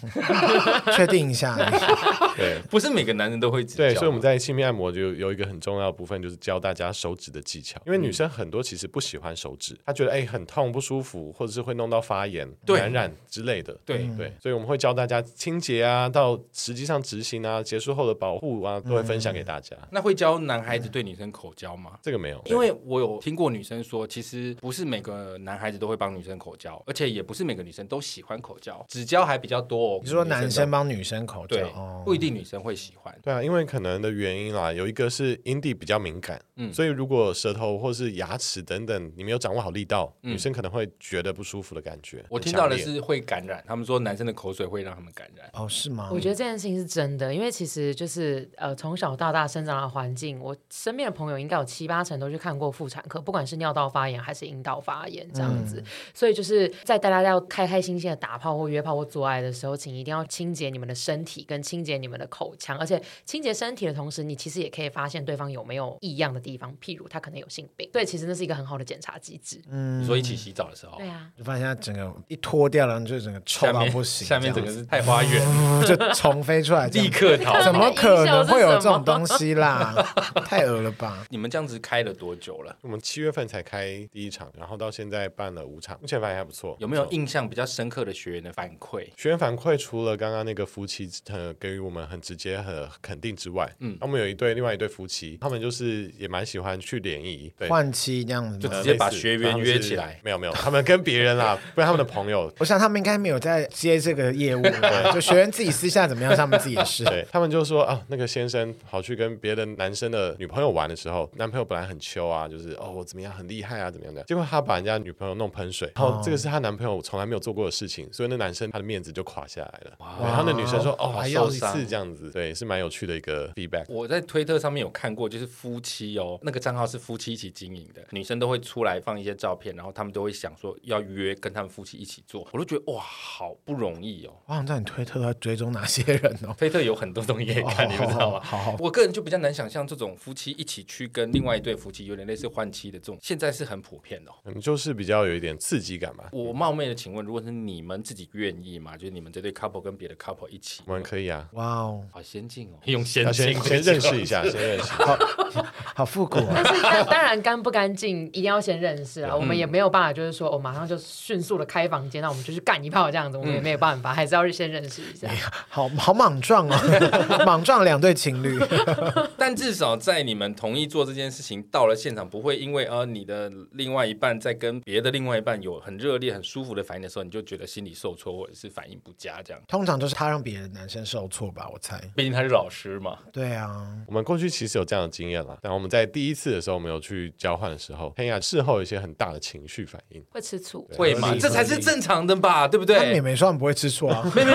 [LAUGHS] 确定一下。[LAUGHS] 对，不是每个男人都会指交。对，所以我们在性面按摩就有一个很重要的部分，就是教大家手指的技巧。因为女生很多其实不喜欢手指，她觉得哎很痛不舒服，或者是会弄到发炎、感染之类的。对对，所以我们会教大家清洁啊，到实际上执行啊，结束后的保护啊，都会分享给大家。那会教男孩子对女生口交吗？这个没有，因为我有听过女生说，其实不是每个男孩子都会帮女生口交，而且也不是每个女生都喜欢口交，指交还比较多。哦你说男生帮女生口交，对，不一定女生会喜欢。对啊，因为可能的原因啦，有一个是阴蒂比较敏感，嗯，所以如果舌头或是牙齿等等你没有掌握好力道，女生可能会觉得不舒服的感觉。我听到的是会感染，他们说男生的口水会让他们感染。哦，是吗？我觉得这件事情是真的，因为其实就是呃，从小到大生长的环境，我身边的朋友应该有七八成都去看过妇产科，不管是尿道发炎还是阴道发炎这样子。所以就是在大家要开开心心的打炮或约炮或做爱的时候，请一定要清洁你们的身体跟清洁你们的口腔，而且清洁身体的同时，你其实也可以发现对方有没有异样的地方，譬如他可能有性病。对，其实那是一个很好的检查机制。嗯，所以一起洗澡的时候，对啊，就发现他整个一脱掉了，就整个臭到不行，下面整个是太花园，[LAUGHS] 就虫飞出来，立刻逃。怎么可能会有这种东西啦？[LAUGHS] 太恶了吧！你们这样子开了多久了？我们七月份才开第一场，然后到现在办了五场，目前反应还不错。有没有印象比较深刻的学员的反馈？学员反馈除了刚刚那个夫妻呃给予我们很直接和肯定之外，嗯，我们有一对另外一对夫妻，他们就是也蛮喜欢去联谊换妻这样子，就直接把学员约起来。没有没有，他们跟别人啦，不是他们的朋友。我想他们应该没有在接这个业务，对，[LAUGHS] 就学员自己私下怎么样，他们自己也是。对，他们就说啊，那个先生跑去跟别的男生的女朋友玩的时候，男朋友本来很秋啊，就是哦我怎么样很厉害啊怎么样的，结果他把人家女朋友弄喷水，然后这个是他男朋友从来没有做过的事情，所以那男生他的面子就垮下来了。然后那女生说哦还要一次这样子，对，是蛮有趣的一个 feedback。我在推特上面有看过，就是夫妻哦，那个账号是夫妻一起经营的，女生都会出来放一些照片，然后他们都会想说要约跟他们夫妻一起做，我都觉得哇好不容易哦。我想知道你推特要追踪哪些人哦？推特有很多东西可以看，你们知道吗？好好，我个人就比较难想象这种夫妻一起去跟另外一对夫妻有点类似换妻的这种，现在是很普遍的。嗯，就是比较有一点刺激感吧。我冒昧的请问，如果是你们自己愿意吗？就是你们这对 couple 跟别的 couple 一起，我们可以啊。哇哦，好先进哦，用先进先先认识一下，先认识。好，[LAUGHS] 好复古。啊但是当然干不干净一定要先认识啊。我们也没有办法，就是说我马上就迅速的开房间，那我们就去干一炮这样子，我们也没有办法，还是要先认识一下。[LAUGHS] 好好莽撞哦，[LAUGHS] 莽撞两对情侣。[LAUGHS] 但至少在你们同意做这件事情，到了现场不会因为呃你的另外一半在跟别的另外一半有很热烈、很舒服的反应的时候，你就觉得心里受挫或者是反应不佳这样。通常都是他让别的男生受挫吧，我猜。毕竟他是老师嘛。对啊，我们过去其实有这样的经验了。然后我们在第一次的时候，我们有去交换的时候，天亚事后有一些很大的情绪反应，会吃醋，会吗？这才是正常的吧，对不对？他们也没说他们不会吃醋啊。没没，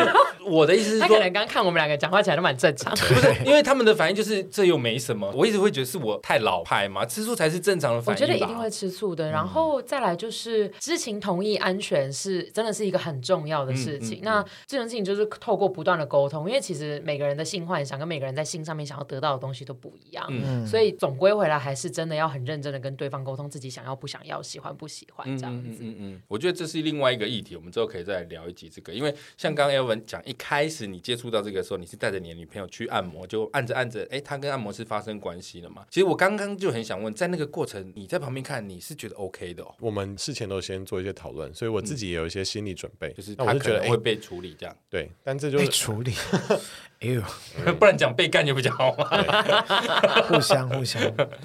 我的意思是说，他可能刚看我们两个讲话起来都蛮正常的，[LAUGHS] 不是？因为他们的反应就是这又没什么。我一直会觉得是我太老派嘛，吃醋才是正常的反应。我觉得一定会吃醋的。然后再来就是知情同意、安全是真的是一个很重要的事情。那这种事情就是透过不断的沟通，因为其实每个人的性幻想跟每个人在性上面想要得到的东西都不一样，嗯，所以总归回来还是真的要很认真的跟对方沟通自己想要不想要、喜欢不喜欢这样子。嗯嗯嗯，我觉得这是另外一个议题，我们之后可以再来聊一集这个。因为像刚刚 Elven 讲，一开始你接触到这个时候，你是带着你的女朋友去按摩，就按着按着，哎，他跟按摩师发生关系了嘛？其实我刚刚就很想问，在那个过程，你在旁边看，你是觉得 OK 的哦？我们事前都先做一些讨论，所以我自己也有一些心理准备，就是他可能会被处理这样。对，但这就是被处理。[LAUGHS] 哎呦，[LAUGHS] 不然讲被干就比较好嘛。[LAUGHS] 互相互相，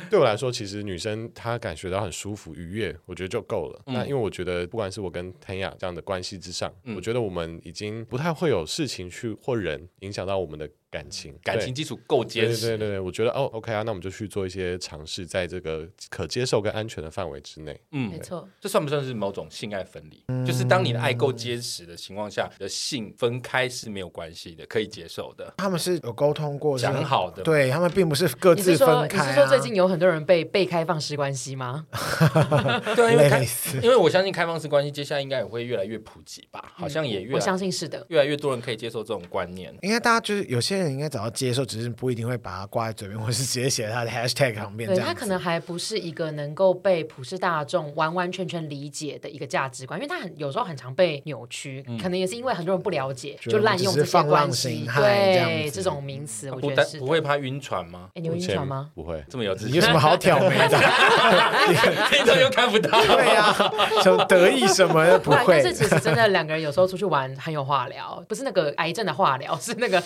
对我来说，其实女生她感觉到很舒服愉悦，我觉得就够了。那因为我觉得，不管是我跟 Tanya 这样的关系之上，我觉得我们已经不太会有事情去或人影响到我们的。感情感情基础够坚实，对对对，我觉得哦，OK 啊，那我们就去做一些尝试，在这个可接受跟安全的范围之内。嗯，没错，这算不算是某种性爱分离？嗯、就是当你的爱够坚实的情况下，的性分开是没有关系的，可以接受的。他们是有沟通过，讲好的。对他们并不是各自分开、啊。你是说最近有很多人被被开放式关系吗？[LAUGHS] 对，因为开，因为我相信开放式关系接下来应该也会越来越普及吧？好像也越来，我相信是的，越来越多人可以接受这种观念。应该大家就是有些人应该找到接受。只是不一定会把它挂在嘴边，或是直接写在他的 hashtag 旁边。对，他可能还不是一个能够被普世大众完完全全理解的一个价值观，因为他很有时候很常被扭曲，嗯、可能也是因为很多人不了解，就滥用这些关系。对这，这种名词，我觉得是不，不会怕晕船吗？哎，你会晕船吗？不会，这么有自信，你有什么好挑眉的？[LAUGHS] 听众又看不到。对呀、啊，就得意什么的不会。[LAUGHS] 但是其实真的两个人有时候出去玩很有话聊，不是那个癌症的化疗，是那个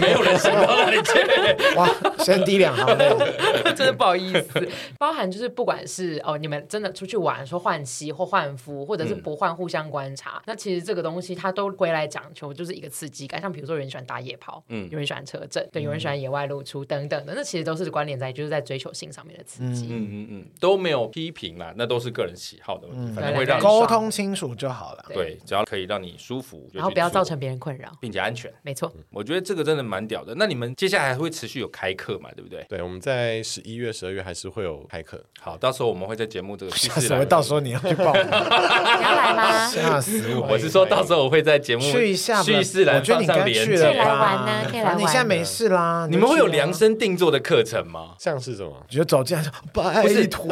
没有路人想到哪里去？哇，先低两行 [LAUGHS] 真的不好意思。包含就是不管是哦，你们真的出去玩，说换妻或换夫，或者是不换，互相观察，嗯、那其实这个东西它都归来讲求就是一个刺激感。像比如说有人喜欢打野炮，嗯，有人喜欢车震，对，有人喜欢野外露出等等的，那其实都是关联在就是在追求性上面的刺激。嗯嗯嗯，都没有批评啦，那都是个人喜好的问题，嗯、反正会让沟通清楚就好了。对，只要可以让你舒服，然后不要造成别人困扰，并且安全。没错、嗯，我觉得这个真的蛮屌的。那你们接下来还会持续有开课嘛？对不对？对，我们在十一月、十二月还是会有开课。好，到时候我们会在节目这个吓死我，到时候你要去报名，你要来吗？吓死我！我是说到时候我会在节目去一下蓄势来，我觉得你该去了，可以来玩呢，可以来玩。你现在没事啦，你们会有量身定做的课程吗？像是什么？你就走进来说拜托，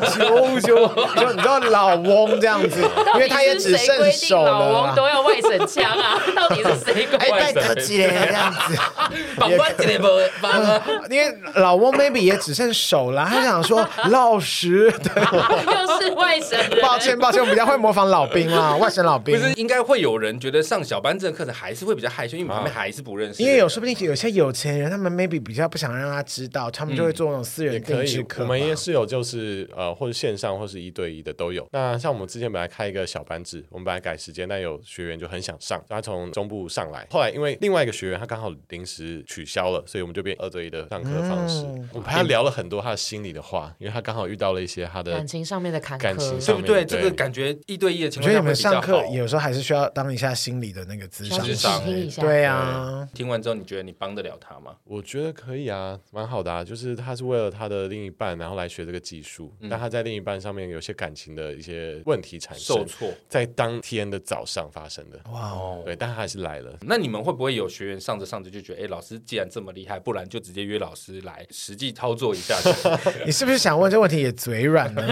求求，[LAUGHS] 就你知道老翁这样子，因为他也只剩手了。老翁都要外省腔啊？到底是谁？哎，戴德基这样子，绑关节不？[LAUGHS] 因为老翁 maybe 也只剩手了，他想说 [LAUGHS] 老实，对，[LAUGHS] 又是外省人。抱歉抱歉，我比较会模仿老兵啦，外省老兵。不是应该会有人觉得上小班这个课程还是会比较害羞，因为旁边还是不认识。因为有说不定有些有钱人，他们 maybe 比较不想让他知道，他们就会做那种私人定制课。我们也是有，就是呃，或者线上或是一对一的都有。那像我们之前本来开一个小班制，我们本来改时间，但有学员就很想上，他从中部上来，后来因为另外一个学员他刚好临时取消了，所以我们就变二对一的上课方式。嗯、我们还聊了很多他的心里的话，因为他刚好遇到了一些他的感情上面的坎坷，感情对不对？这个感觉一对一的情况，我觉得你们上课有时候还是需要当一下心理的那个咨商，听一下。对啊，听完之后你觉得你帮得了他吗？我觉得可以啊，蛮好的啊，就是他是为了他的另一半，然后来学这个技术，嗯、但他在另一半上面有些感情的一些问题产生，受挫，在当天的早上发生的。哇哦，对，但他还是来了。那你们会不会有学员上着上着就就觉得，哎，老师既然这么厉害，不然就直接约老师来实际操作一下？[LAUGHS] 你是不是想问这问题也嘴软呢？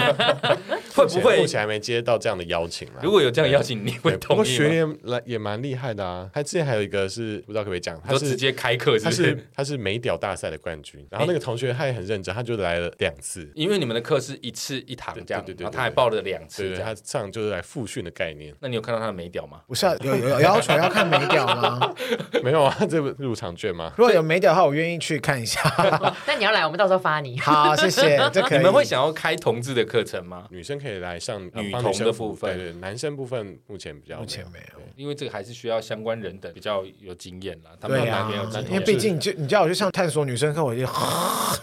[LAUGHS] 会不会？目前还没接到这样的邀请。如果有这样邀请，你会同意吗？学员来也蛮厉害的啊。他之前还有一个是不知道可不可以讲，他是直接开课，他是他是美屌大赛的冠军。然后那个同学他也很认真，他就来了两次，因为你们的课是一次一堂这样，对对对，他还报了两次，对，他上就是来复训的概念。那你有看到他的美屌吗？不是有有要求要看美屌吗？[LAUGHS] 没有啊，这不入场券吗？如果有美屌的话，我愿意去看一下。[LAUGHS] 那你要来，我们到时候发你。好，谢谢。这可以。你们会想要开同志的课程吗？女生可以来上女童的部分，对对，男生部分目前比较目前没有，因为这个还是需要相关人等比较有经验啦。对啊，因为毕竟就你叫我去上探索女生课，我 [LAUGHS] 就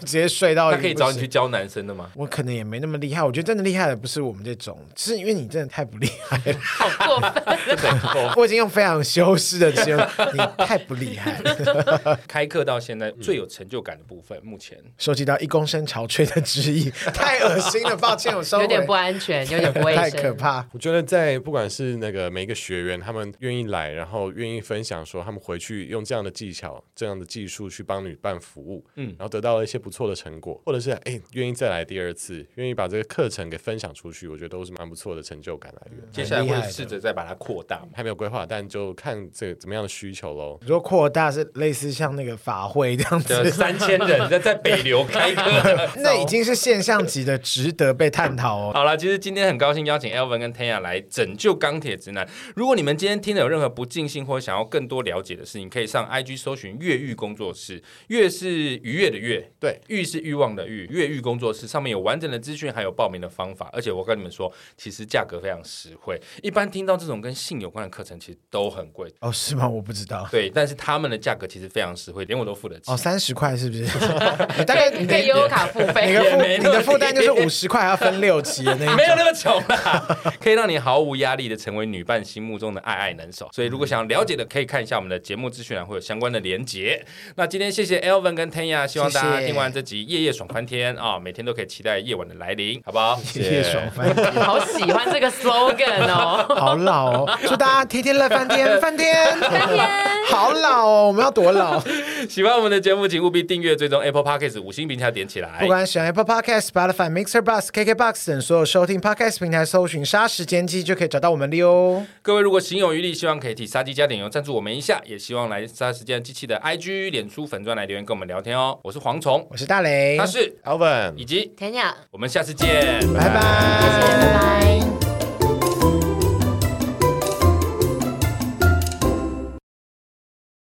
直接睡到。那可以找你去教男生的吗？我可能也没那么厉害。我觉得真的厉害的不是我们这种，是因为你真的太不厉害了。好过分！我已经用非常修饰的词，[LAUGHS] 你太不厉害了。[LAUGHS] 开课到现在最有成就感的部分，目前收集到一公升潮吹的指引，太恶心了，抱歉，我收。有点不安全，有点不卫生，[LAUGHS] 太可怕。我觉得在不管是那个每一个学员，他们愿意来，然后愿意分享说他们回去用这样的技巧、这样的技术去帮女伴服务，嗯，然后得到了一些不错的成果，或者是哎愿意再来第二次，愿意把这个课程给分享出去，我觉得都是蛮不错的成就感来源。接下来会试着再把它扩大，还没有规划，但就看这个怎么样的需求喽。如果扩大是类似像那个法会这样子，三千人在在北流开课，[LAUGHS] 那已经是现象级的，值得被探讨哦。好了，其实今天很高兴邀请 Elvin 跟 Tanya 来拯救钢铁直男。如果你们今天听了有任何不尽兴或者想要更多了解的事情，可以上 IG 搜寻越狱工作室。越是愉悦的越，对，欲是欲望的欲。越狱工作室上面有完整的资讯，还有报名的方法。而且我跟你们说，其实价格非常实惠。一般听到这种跟性有关的课程，其实都很贵。哦，是吗？我不知道。对，但是他们的价格其实非常实惠，连我都付得起。哦，三十块是不是？[LAUGHS] 大概你可以悠游卡付费，你的负你的负担就是五十块，要分六期的那种。[LAUGHS] 没有那么穷啦，[LAUGHS] 可以让你毫无压力的成为女伴心目中的爱爱能手。所以如果想了解的，可以看一下我们的节目资讯栏，会有相关的连结。那今天谢谢 Elvin 跟 Tanya，希望大家听完这集夜夜爽翻天啊，每天都可以期待夜晚的来临，好不好？[LAUGHS] 夜夜爽翻天，好喜欢这个 slogan 哦，好老哦，祝大家天天乐翻天，翻天翻天，好老哦，我们要多老？喜欢我们的节目，请务必订阅、追踪 Apple Podcast 五星评价点起来。不管喜欢 Apple Podcast、Spotify、Mixer、Bus、KKBox 等所有收听 Podcast 平台，搜寻“杀时间机”就可以找到我们了哟。各位如果心有余力，希望可以替杀鸡加点油赞助我们一下，也希望来杀时间机器的 IG、脸书粉专来留言跟我们聊天哦。我是蝗虫，我是大雷，他是 Alvin 以及 Tanya，我们下次见，拜拜，拜拜。